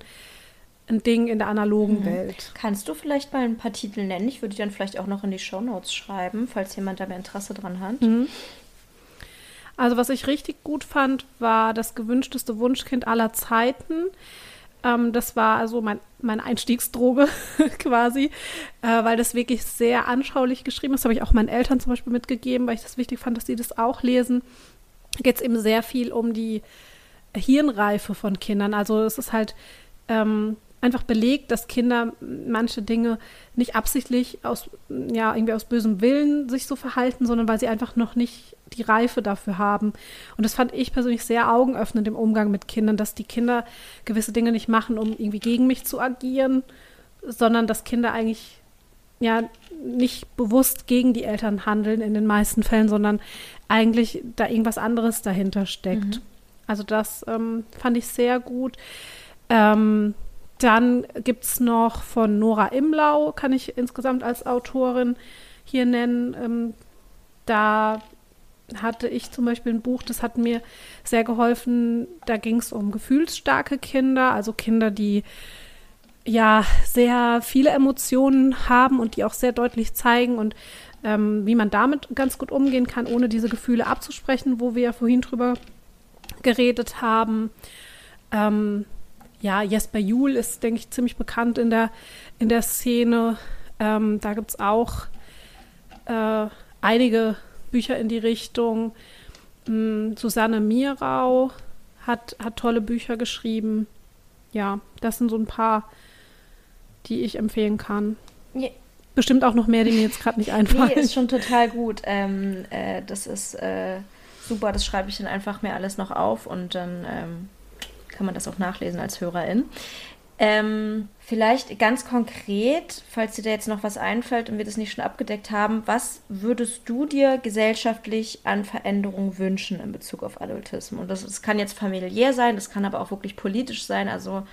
[SPEAKER 2] ein Ding in der analogen mhm. Welt.
[SPEAKER 1] Kannst du vielleicht mal ein paar Titel nennen? Ich würde die dann vielleicht auch noch in die Shownotes schreiben, falls jemand da mehr Interesse dran hat. Mhm.
[SPEAKER 2] Also was ich richtig gut fand, war das gewünschteste Wunschkind aller Zeiten. Ähm, das war also mein, meine Einstiegsdroge [laughs] quasi, äh, weil das wirklich sehr anschaulich geschrieben ist. Habe ich auch meinen Eltern zum Beispiel mitgegeben, weil ich das wichtig fand, dass sie das auch lesen. Geht es eben sehr viel um die Hirnreife von Kindern. Also es ist halt ähm, einfach belegt, dass Kinder manche Dinge nicht absichtlich aus, ja, irgendwie aus bösem Willen sich so verhalten, sondern weil sie einfach noch nicht die Reife dafür haben. Und das fand ich persönlich sehr augenöffnend im Umgang mit Kindern, dass die Kinder gewisse Dinge nicht machen, um irgendwie gegen mich zu agieren, sondern dass Kinder eigentlich ja nicht bewusst gegen die Eltern handeln in den meisten Fällen, sondern eigentlich da irgendwas anderes dahinter steckt. Mhm. Also das ähm, fand ich sehr gut. Ähm, dann gibt es noch von Nora Imlau, kann ich insgesamt als Autorin hier nennen. Ähm, da hatte ich zum Beispiel ein Buch, das hat mir sehr geholfen. Da ging es um gefühlsstarke Kinder, also Kinder, die ja sehr viele Emotionen haben und die auch sehr deutlich zeigen und ähm, wie man damit ganz gut umgehen kann, ohne diese Gefühle abzusprechen, wo wir ja vorhin drüber geredet haben. Ähm, ja, Jesper Juhl ist, denke ich, ziemlich bekannt in der, in der Szene. Ähm, da gibt es auch äh, einige Bücher in die Richtung. Ähm, Susanne Mirau hat, hat tolle Bücher geschrieben. Ja, das sind so ein paar, die ich empfehlen kann. Ja. Bestimmt auch noch mehr, die mir jetzt gerade nicht einfallen.
[SPEAKER 1] Nee, ist schon total gut. Ähm, äh, das ist äh, super, das schreibe ich dann einfach mir alles noch auf und dann ähm, kann man das auch nachlesen als Hörerin. Ähm, vielleicht ganz konkret, falls dir da jetzt noch was einfällt und wir das nicht schon abgedeckt haben, was würdest du dir gesellschaftlich an Veränderungen wünschen in Bezug auf Adultismus? Und das, das kann jetzt familiär sein, das kann aber auch wirklich politisch sein, also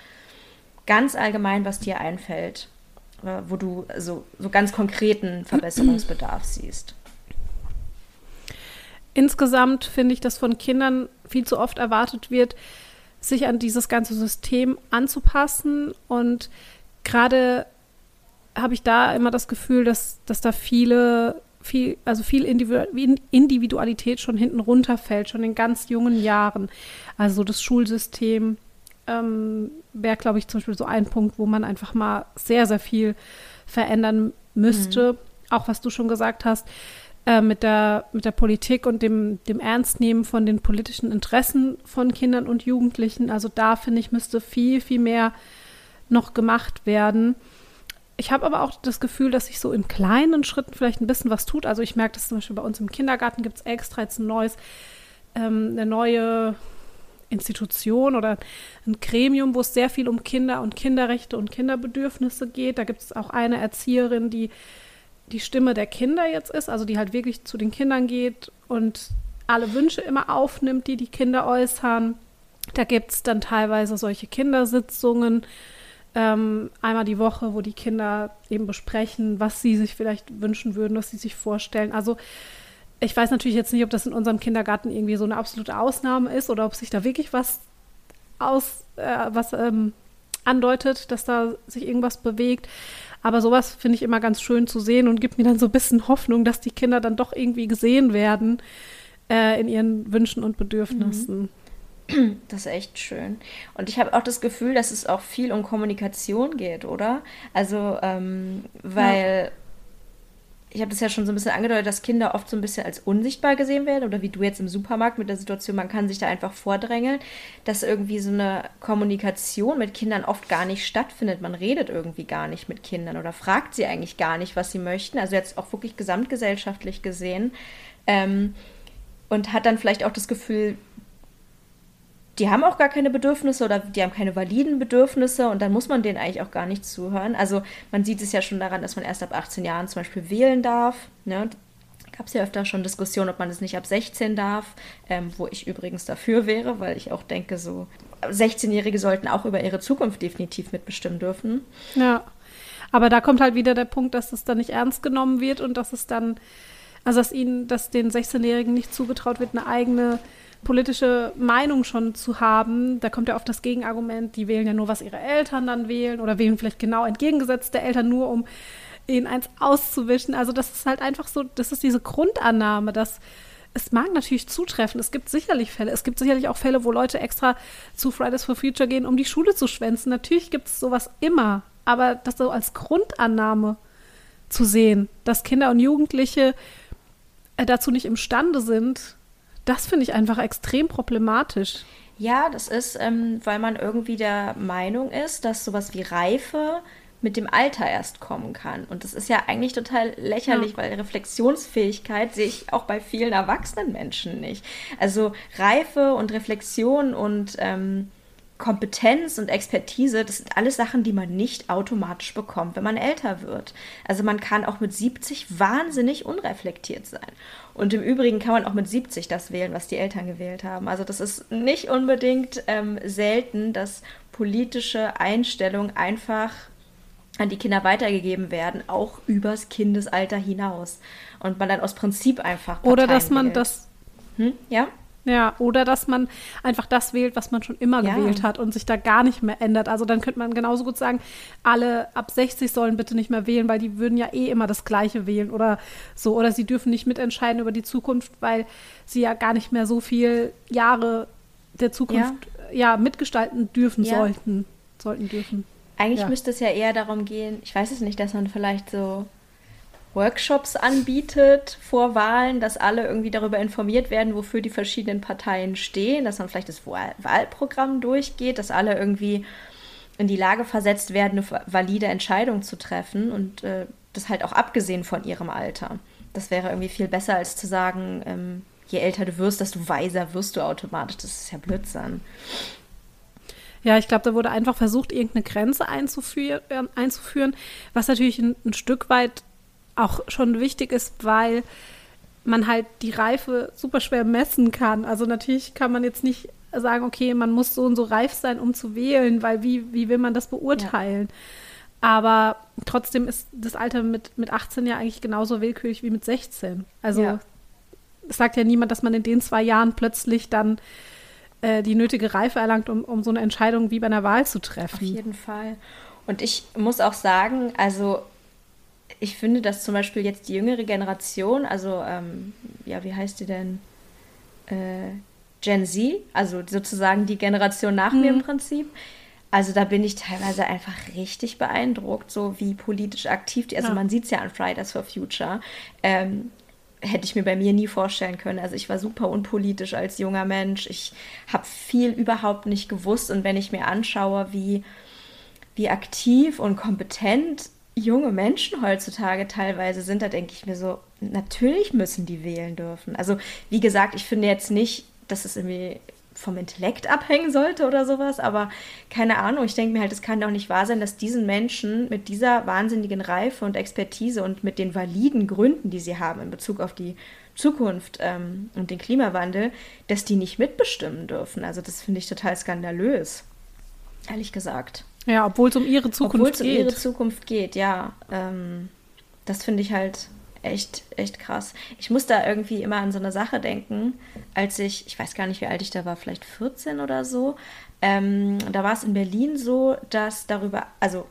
[SPEAKER 1] ganz allgemein, was dir einfällt, äh, wo du also, so ganz konkreten Verbesserungsbedarf [clears throat] siehst.
[SPEAKER 2] Insgesamt finde ich, dass von Kindern viel zu oft erwartet wird, sich an dieses ganze System anzupassen. Und gerade habe ich da immer das Gefühl, dass, dass da viele, viel, also viel Individualität schon hinten runterfällt, schon in ganz jungen Jahren. Also das Schulsystem ähm, wäre, glaube ich, zum Beispiel so ein Punkt, wo man einfach mal sehr, sehr viel verändern müsste. Mhm. Auch was du schon gesagt hast, äh, mit, der, mit der Politik und dem, dem Ernstnehmen von den politischen Interessen von Kindern und Jugendlichen. Also da finde ich, müsste viel, viel mehr noch gemacht werden. Ich habe aber auch das Gefühl, dass sich so in kleinen Schritten vielleicht ein bisschen was tut. Also ich merke das zum Beispiel bei uns im Kindergarten gibt es extra jetzt ein neues, ähm, eine neue Institution oder ein Gremium, wo es sehr viel um Kinder und Kinderrechte und Kinderbedürfnisse geht. Da gibt es auch eine Erzieherin, die die Stimme der Kinder jetzt ist, also die halt wirklich zu den Kindern geht und alle Wünsche immer aufnimmt, die die Kinder äußern. Da gibt es dann teilweise solche Kindersitzungen, ähm, einmal die Woche, wo die Kinder eben besprechen, was sie sich vielleicht wünschen würden, was sie sich vorstellen. Also ich weiß natürlich jetzt nicht, ob das in unserem Kindergarten irgendwie so eine absolute Ausnahme ist oder ob sich da wirklich was aus, äh, was ähm, andeutet, dass da sich irgendwas bewegt. Aber sowas finde ich immer ganz schön zu sehen und gibt mir dann so ein bisschen Hoffnung, dass die Kinder dann doch irgendwie gesehen werden äh, in ihren Wünschen und Bedürfnissen.
[SPEAKER 1] Das ist echt schön. Und ich habe auch das Gefühl, dass es auch viel um Kommunikation geht, oder? Also, ähm, weil. Ja ich habe das ja schon so ein bisschen angedeutet, dass Kinder oft so ein bisschen als unsichtbar gesehen werden oder wie du jetzt im Supermarkt mit der Situation, man kann sich da einfach vordrängeln, dass irgendwie so eine Kommunikation mit Kindern oft gar nicht stattfindet. Man redet irgendwie gar nicht mit Kindern oder fragt sie eigentlich gar nicht, was sie möchten. Also jetzt auch wirklich gesamtgesellschaftlich gesehen. Ähm, und hat dann vielleicht auch das Gefühl, die haben auch gar keine Bedürfnisse oder die haben keine validen Bedürfnisse und dann muss man denen eigentlich auch gar nicht zuhören. Also man sieht es ja schon daran, dass man erst ab 18 Jahren zum Beispiel wählen darf. Ne? Gab es ja öfter schon Diskussionen, ob man es nicht ab 16 darf, ähm, wo ich übrigens dafür wäre, weil ich auch denke, so 16-Jährige sollten auch über ihre Zukunft definitiv mitbestimmen dürfen.
[SPEAKER 2] Ja, aber da kommt halt wieder der Punkt, dass es dann nicht ernst genommen wird und dass es dann, also dass ihnen, dass den 16-Jährigen nicht zugetraut wird, eine eigene politische Meinung schon zu haben, da kommt ja oft das Gegenargument, die wählen ja nur, was ihre Eltern dann wählen oder wählen vielleicht genau entgegengesetzt der Eltern nur, um ihnen eins auszuwischen. Also das ist halt einfach so, das ist diese Grundannahme, dass es mag natürlich zutreffen. Es gibt sicherlich Fälle. Es gibt sicherlich auch Fälle, wo Leute extra zu Fridays for Future gehen, um die Schule zu schwänzen. Natürlich gibt es sowas immer. Aber das so als Grundannahme zu sehen, dass Kinder und Jugendliche äh, dazu nicht imstande sind, das finde ich einfach extrem problematisch.
[SPEAKER 1] Ja, das ist, ähm, weil man irgendwie der Meinung ist, dass sowas wie Reife mit dem Alter erst kommen kann. Und das ist ja eigentlich total lächerlich, ja. weil Reflexionsfähigkeit sehe ich auch bei vielen erwachsenen Menschen nicht. Also Reife und Reflexion und ähm, Kompetenz und Expertise, das sind alles Sachen, die man nicht automatisch bekommt, wenn man älter wird. Also man kann auch mit 70 wahnsinnig unreflektiert sein. Und im Übrigen kann man auch mit 70 das wählen, was die Eltern gewählt haben. Also das ist nicht unbedingt ähm, selten, dass politische Einstellungen einfach an die Kinder weitergegeben werden, auch übers Kindesalter hinaus. Und man dann aus Prinzip einfach.
[SPEAKER 2] Parteien Oder dass man wählt. das.
[SPEAKER 1] Hm? Ja?
[SPEAKER 2] Ja, oder dass man einfach das wählt, was man schon immer ja. gewählt hat und sich da gar nicht mehr ändert. Also dann könnte man genauso gut sagen, alle ab 60 sollen bitte nicht mehr wählen, weil die würden ja eh immer das Gleiche wählen oder so. Oder sie dürfen nicht mitentscheiden über die Zukunft, weil sie ja gar nicht mehr so viele Jahre der Zukunft ja, ja mitgestalten dürfen ja. sollten. Sollten dürfen.
[SPEAKER 1] Eigentlich müsste es ja eher darum gehen, ich weiß es nicht, dass man vielleicht so Workshops anbietet vor Wahlen, dass alle irgendwie darüber informiert werden, wofür die verschiedenen Parteien stehen, dass man vielleicht das Wahl Wahlprogramm durchgeht, dass alle irgendwie in die Lage versetzt werden, eine valide Entscheidung zu treffen und äh, das halt auch abgesehen von ihrem Alter. Das wäre irgendwie viel besser, als zu sagen, ähm, je älter du wirst, desto weiser wirst du automatisch. Das ist ja Blödsinn.
[SPEAKER 2] Ja, ich glaube, da wurde einfach versucht, irgendeine Grenze einzuführen, äh, einzuführen was natürlich ein, ein Stück weit auch schon wichtig ist, weil man halt die Reife super schwer messen kann. Also natürlich kann man jetzt nicht sagen, okay, man muss so und so reif sein, um zu wählen, weil wie, wie will man das beurteilen? Ja. Aber trotzdem ist das Alter mit, mit 18 ja eigentlich genauso willkürlich wie mit 16. Also ja. es sagt ja niemand, dass man in den zwei Jahren plötzlich dann äh, die nötige Reife erlangt, um, um so eine Entscheidung wie bei einer Wahl zu treffen. Auf
[SPEAKER 1] jeden Fall. Und ich muss auch sagen, also ich finde, dass zum Beispiel jetzt die jüngere Generation, also ähm, ja, wie heißt die denn? Äh, Gen Z, also sozusagen die Generation nach mhm. mir im mhm. Prinzip. Also da bin ich teilweise einfach richtig beeindruckt, so wie politisch aktiv die, also ja. man sieht es ja an Fridays for Future, ähm, hätte ich mir bei mir nie vorstellen können. Also ich war super unpolitisch als junger Mensch. Ich habe viel überhaupt nicht gewusst und wenn ich mir anschaue, wie, wie aktiv und kompetent junge Menschen heutzutage teilweise sind, da denke ich mir so, natürlich müssen die wählen dürfen. Also wie gesagt, ich finde jetzt nicht, dass es irgendwie vom Intellekt abhängen sollte oder sowas, aber keine Ahnung, ich denke mir halt, es kann doch nicht wahr sein, dass diesen Menschen mit dieser wahnsinnigen Reife und Expertise und mit den validen Gründen, die sie haben in Bezug auf die Zukunft ähm, und den Klimawandel, dass die nicht mitbestimmen dürfen. Also das finde ich total skandalös, ehrlich gesagt.
[SPEAKER 2] Ja, obwohl es um ihre Zukunft
[SPEAKER 1] obwohl geht. Obwohl es um ihre Zukunft geht, ja. Ähm, das finde ich halt echt, echt krass. Ich muss da irgendwie immer an so eine Sache denken, als ich, ich weiß gar nicht, wie alt ich da war, vielleicht 14 oder so. Ähm, da war es in Berlin so, dass darüber, also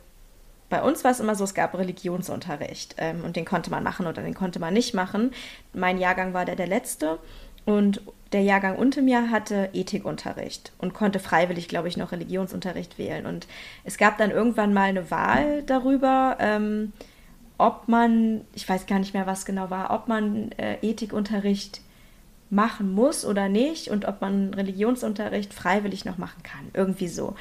[SPEAKER 1] bei uns war es immer so, es gab Religionsunterricht ähm, und den konnte man machen oder den konnte man nicht machen. Mein Jahrgang war der der letzte und der Jahrgang unter mir hatte Ethikunterricht und konnte freiwillig, glaube ich, noch Religionsunterricht wählen. Und es gab dann irgendwann mal eine Wahl darüber, ähm, ob man, ich weiß gar nicht mehr, was genau war, ob man äh, Ethikunterricht machen muss oder nicht und ob man Religionsunterricht freiwillig noch machen kann. Irgendwie so.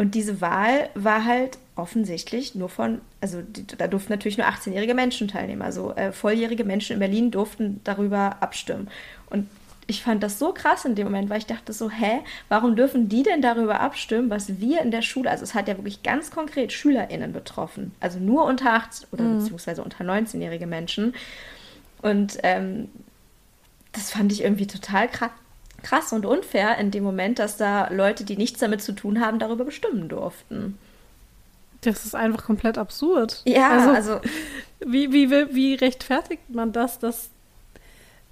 [SPEAKER 1] Und diese Wahl war halt offensichtlich nur von, also die, da durften natürlich nur 18-jährige Menschen teilnehmen. Also äh, volljährige Menschen in Berlin durften darüber abstimmen. Und ich fand das so krass in dem Moment, weil ich dachte so, hä, warum dürfen die denn darüber abstimmen, was wir in der Schule, also es hat ja wirklich ganz konkret SchülerInnen betroffen, also nur unter 18 oder mhm. beziehungsweise unter 19-jährige Menschen. Und ähm, das fand ich irgendwie total krass krass und unfair in dem Moment, dass da Leute, die nichts damit zu tun haben, darüber bestimmen durften.
[SPEAKER 2] Das ist einfach komplett absurd.
[SPEAKER 1] Ja, also, also
[SPEAKER 2] wie, wie, wie rechtfertigt man das, dass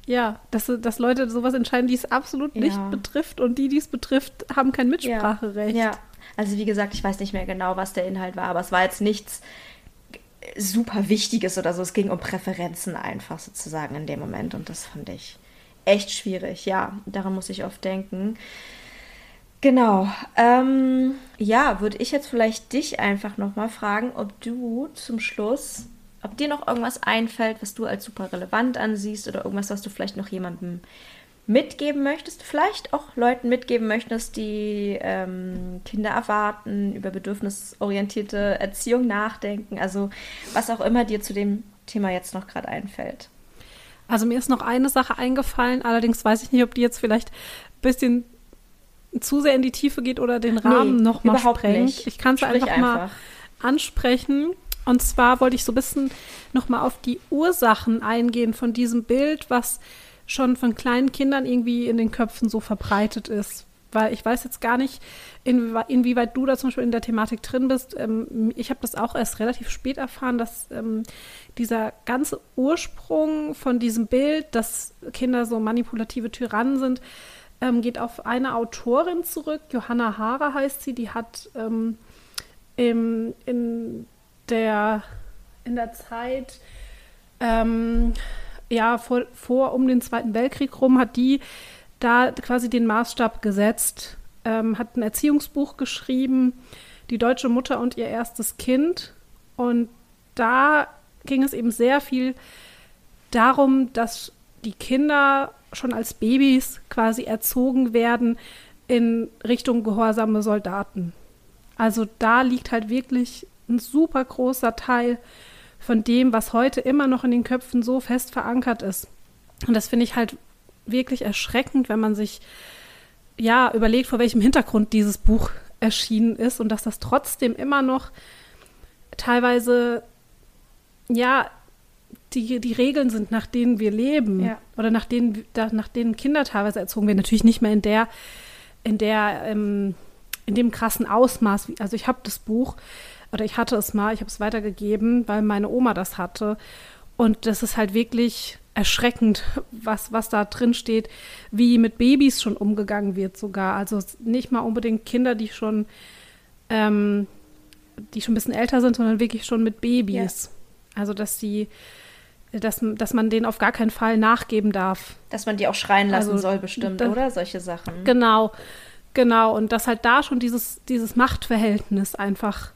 [SPEAKER 2] ja, dass, dass Leute sowas entscheiden, die es absolut ja. nicht betrifft und die, die es betrifft, haben kein Mitspracherecht.
[SPEAKER 1] Ja. ja, also wie gesagt, ich weiß nicht mehr genau, was der Inhalt war, aber es war jetzt nichts super Wichtiges oder so. Es ging um Präferenzen einfach sozusagen in dem Moment und das fand ich echt schwierig. Ja, daran muss ich oft denken. Genau. Ähm, ja, würde ich jetzt vielleicht dich einfach nochmal fragen, ob du zum Schluss ob dir noch irgendwas einfällt, was du als super relevant ansiehst oder irgendwas, was du vielleicht noch jemandem mitgeben möchtest, vielleicht auch Leuten mitgeben möchtest, die ähm, Kinder erwarten, über bedürfnisorientierte Erziehung nachdenken, also was auch immer dir zu dem Thema jetzt noch gerade einfällt.
[SPEAKER 2] Also mir ist noch eine Sache eingefallen, allerdings weiß ich nicht, ob die jetzt vielleicht ein bisschen zu sehr in die Tiefe geht oder den Rahmen nee, noch mal sprengt. Nicht. Ich kann es einfach, einfach mal ansprechen. Und zwar wollte ich so ein bisschen nochmal auf die Ursachen eingehen von diesem Bild, was schon von kleinen Kindern irgendwie in den Köpfen so verbreitet ist. Weil ich weiß jetzt gar nicht, inwieweit, inwieweit du da zum Beispiel in der Thematik drin bist. Ähm, ich habe das auch erst relativ spät erfahren, dass ähm, dieser ganze Ursprung von diesem Bild, dass Kinder so manipulative Tyrannen sind, ähm, geht auf eine Autorin zurück. Johanna Hara heißt sie. Die hat ähm, im, in der, in der Zeit, ähm, ja, vor, vor um den Zweiten Weltkrieg rum, hat die da quasi den Maßstab gesetzt, ähm, hat ein Erziehungsbuch geschrieben, die deutsche Mutter und ihr erstes Kind. Und da ging es eben sehr viel darum, dass die Kinder schon als Babys quasi erzogen werden in Richtung gehorsame Soldaten. Also da liegt halt wirklich ein super großer Teil von dem, was heute immer noch in den Köpfen so fest verankert ist. Und das finde ich halt wirklich erschreckend, wenn man sich ja überlegt, vor welchem Hintergrund dieses Buch erschienen ist und dass das trotzdem immer noch teilweise, ja, die, die Regeln sind, nach denen wir leben
[SPEAKER 1] Ja.
[SPEAKER 2] oder nach denen, da, nach denen Kinder teilweise erzogen werden. Natürlich nicht mehr in der, in der, ähm, in dem krassen Ausmaß. wie- Also ich habe das Buch oder ich hatte es mal, ich habe es weitergegeben, weil meine Oma das hatte. Und das ist halt wirklich erschreckend, was, was da drin steht, wie mit Babys schon umgegangen wird sogar. Also nicht mal unbedingt Kinder, die schon, ähm, die schon ein bisschen älter sind, sondern wirklich schon mit Babys. Also dass die, dass, dass man denen auf gar keinen Fall nachgeben darf.
[SPEAKER 1] Dass man die auch schreien lassen
[SPEAKER 2] Also,
[SPEAKER 1] soll, bestimmt,
[SPEAKER 2] da-
[SPEAKER 1] oder? Solche Sachen.
[SPEAKER 2] Genau, genau. Und dass halt da schon dieses, dieses Machtverhältnis einfach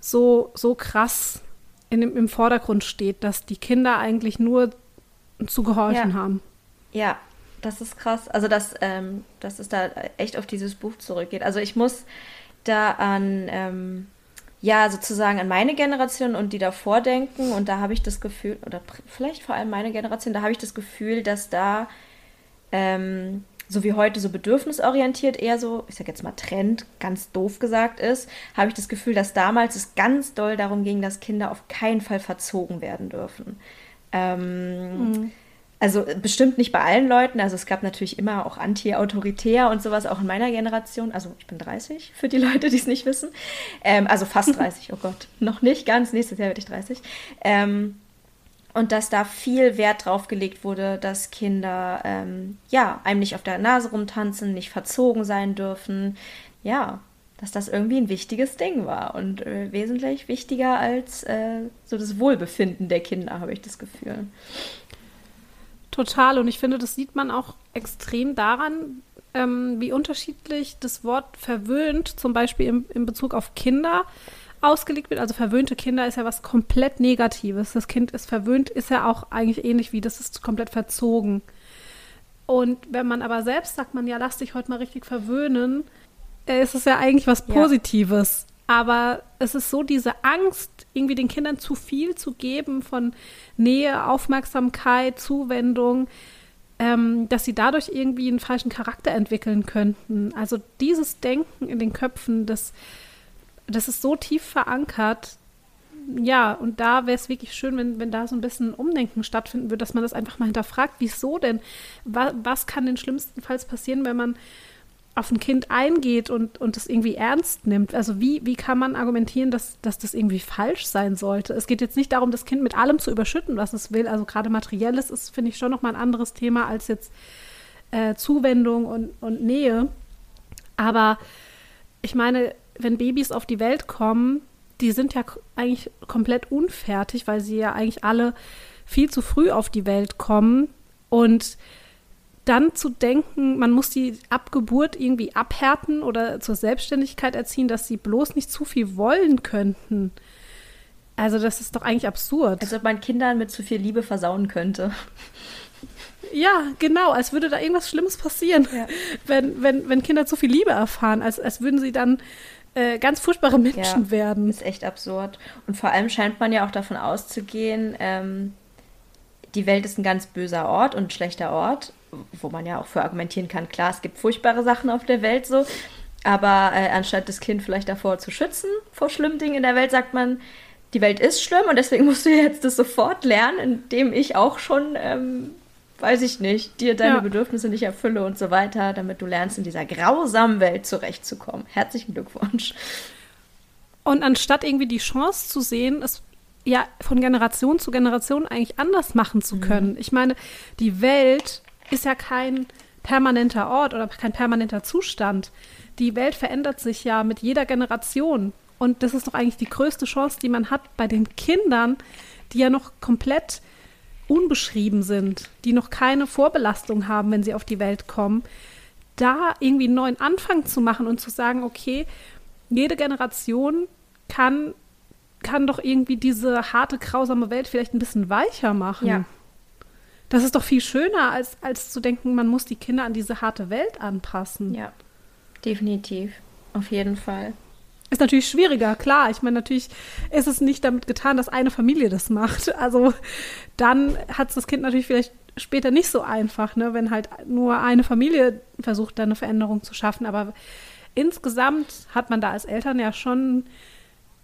[SPEAKER 2] so, so krass in im Vordergrund steht, dass die Kinder eigentlich nur zu gehorchen
[SPEAKER 1] Ja.
[SPEAKER 2] haben.
[SPEAKER 1] Ja, das ist krass. Also, dass, ähm, dass es da echt auf dieses Buch zurückgeht. Also, ich muss da an, ähm, ja, sozusagen an meine Generation und die davor denken. Und da habe ich das Gefühl, oder vielleicht vor allem meine Generation, da habe ich das Gefühl, dass da, ähm, so wie heute so bedürfnisorientiert eher so, ich sag jetzt mal Trend, ganz doof gesagt ist, habe ich das Gefühl, dass damals es ganz doll darum ging, dass Kinder auf keinen Fall verzogen werden dürfen. Ähm, also äh, bestimmt nicht bei allen Leuten. Also es gab natürlich immer auch anti-autoritär und sowas, auch in meiner Generation. Also ich bin 30, für die Leute, die es nicht wissen. Ähm, also fast [laughs] 30, oh Gott. Noch nicht ganz, nächstes Jahr werde ich 30. Ähm, und dass da viel Wert drauf gelegt wurde, dass Kinder ähm, ja einem nicht auf der Nase rumtanzen, nicht verzogen sein dürfen. Ja, dass das irgendwie ein wichtiges Ding war und äh, wesentlich wichtiger als äh, so das Wohlbefinden der Kinder, habe ich das Gefühl.
[SPEAKER 2] Total. Und ich finde, das sieht man auch extrem daran, ähm, wie unterschiedlich das Wort verwöhnt, zum Beispiel im, in Bezug auf Kinder, ausgelegt wird. Also verwöhnte Kinder ist ja was komplett Negatives. Das Kind ist verwöhnt, ist ja auch eigentlich ähnlich wie das ist komplett verzogen. Und wenn man aber selbst sagt, man ja, lass dich heute mal richtig verwöhnen, ist es ja eigentlich was
[SPEAKER 1] Ja.
[SPEAKER 2] Positives. Aber es ist so diese Angst, irgendwie den Kindern zu viel zu geben von Nähe, Aufmerksamkeit, Zuwendung, ähm, dass sie dadurch irgendwie einen falschen Charakter entwickeln könnten. Also dieses Denken in den Köpfen, das, das ist so tief verankert. Ja, und da wäre es wirklich schön, wenn, wenn da so ein bisschen Umdenken stattfinden würde, dass man das einfach mal hinterfragt, wieso denn? Wa was kann denn schlimmstenfalls passieren, wenn man auf ein Kind eingeht und, und das irgendwie ernst nimmt. Also wie, wie kann man argumentieren, dass, dass das irgendwie falsch sein sollte? Es geht jetzt nicht darum, das Kind mit allem zu überschütten, was es will. Also gerade materielles ist, finde ich, schon nochmal ein anderes Thema als jetzt äh, Zuwendung und, und Nähe. Aber ich meine, wenn Babys auf die Welt kommen, die sind ja eigentlich komplett unfertig, weil sie ja eigentlich alle viel zu früh auf die Welt kommen. Und dann zu denken, man muss die ab Geburt irgendwie abhärten oder zur Selbstständigkeit erziehen, dass sie bloß nicht zu viel wollen könnten. Also das ist doch eigentlich absurd.
[SPEAKER 1] Als ob man Kindern mit zu viel Liebe versauen könnte.
[SPEAKER 2] ja, genau, als würde da irgendwas Schlimmes passieren,
[SPEAKER 1] Ja. [laughs]
[SPEAKER 2] wenn, wenn, wenn Kinder zu viel Liebe erfahren, als, als würden sie dann äh, ganz furchtbare Menschen
[SPEAKER 1] Ja.
[SPEAKER 2] werden.
[SPEAKER 1] Ist echt absurd. Und vor allem scheint man ja auch davon auszugehen, ähm, die Welt ist ein ganz böser Ort und ein schlechter Ort, wo man ja auch für argumentieren kann, klar, es gibt furchtbare Sachen auf der Welt so, aber äh, anstatt das Kind vielleicht davor zu schützen, vor schlimmen Dingen in der Welt, sagt man, die Welt ist schlimm und deswegen [laughs] musst du jetzt das sofort lernen, indem ich auch schon, ähm, weiß ich nicht, dir deine
[SPEAKER 2] Ja.
[SPEAKER 1] Bedürfnisse nicht erfülle und so weiter, damit du lernst, in dieser grausamen Welt zurechtzukommen. Herzlichen Glückwunsch.
[SPEAKER 2] Und anstatt irgendwie die Chance zu sehen, es ja von Generation zu Generation eigentlich anders machen zu können. Ich meine, die Welt ist ja kein permanenter Ort oder kein permanenter Zustand. Die Welt verändert sich ja mit jeder Generation. Und das ist doch eigentlich die größte Chance, die man hat bei den Kindern, die ja noch komplett unbeschrieben sind, die noch keine Vorbelastung haben, wenn sie auf die Welt kommen, da irgendwie einen neuen Anfang zu machen und zu sagen, okay, jede Generation kann, kann doch irgendwie diese harte, grausame Welt vielleicht ein bisschen weicher machen.
[SPEAKER 1] Ja.
[SPEAKER 2] Das ist doch viel schöner, als, als zu denken, man muss die Kinder an diese harte Welt anpassen.
[SPEAKER 1] Ja, definitiv. Auf jeden Fall.
[SPEAKER 2] Ist natürlich schwieriger, klar. Ich meine, natürlich ist es nicht damit getan, dass eine Familie das macht. [laughs] Also dann hat es das Kind natürlich vielleicht später nicht so einfach, ne, wenn halt nur eine Familie versucht, da eine Veränderung zu schaffen. Aber insgesamt hat man da als Eltern ja schon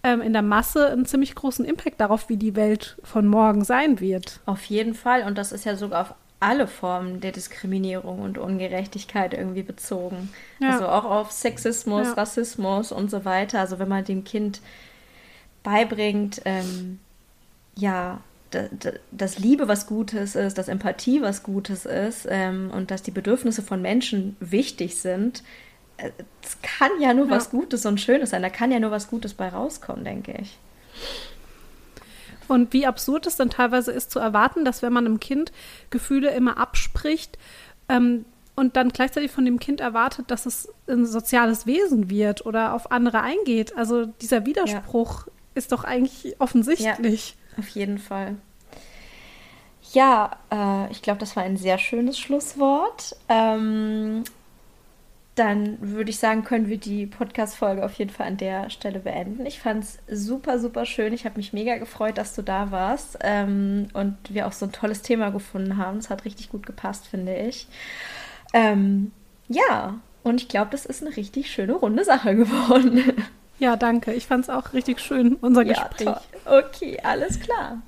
[SPEAKER 2] ähm, in der Masse einen ziemlich großen Impact darauf, wie die Welt von morgen sein wird.
[SPEAKER 1] Auf jeden Fall. Und das ist ja sogar auf alle Formen der Diskriminierung und Ungerechtigkeit irgendwie bezogen. Ja. Also auch auf Sexismus, ja. Rassismus und so weiter. Also wenn man dem Kind beibringt, ähm, ja, dass Liebe was Gutes ist, dass Empathie was Gutes ist ähm, und dass die Bedürfnisse von Menschen wichtig sind, es kann ja nur ja. was Gutes und Schönes sein. Da kann ja nur was Gutes bei rauskommen, denke ich.
[SPEAKER 2] Und wie absurd es dann teilweise ist zu erwarten, dass wenn man einem Kind Gefühle immer abspricht ähm, und dann gleichzeitig von dem Kind erwartet, dass es ein soziales Wesen wird oder auf andere eingeht. Also dieser Widerspruch ja. ist doch eigentlich offensichtlich.
[SPEAKER 1] Ja, auf jeden Fall. Ja, äh, ich glaube, das war ein sehr schönes Schlusswort. Ähm, dann würde ich sagen, können wir die Podcast-Folge auf jeden Fall an der Stelle beenden. Ich fand es super, super schön. Ich habe mich mega gefreut, dass du da warst ähm, und wir auch so ein tolles Thema gefunden haben. Es hat richtig gut gepasst, finde ich. Ähm, ja, und ich glaube, das ist eine richtig schöne, runde Sache geworden.
[SPEAKER 2] Ja, danke. Ich fand es auch richtig schön, unser Gespräch.
[SPEAKER 1] Ja, toll. Okay, alles klar.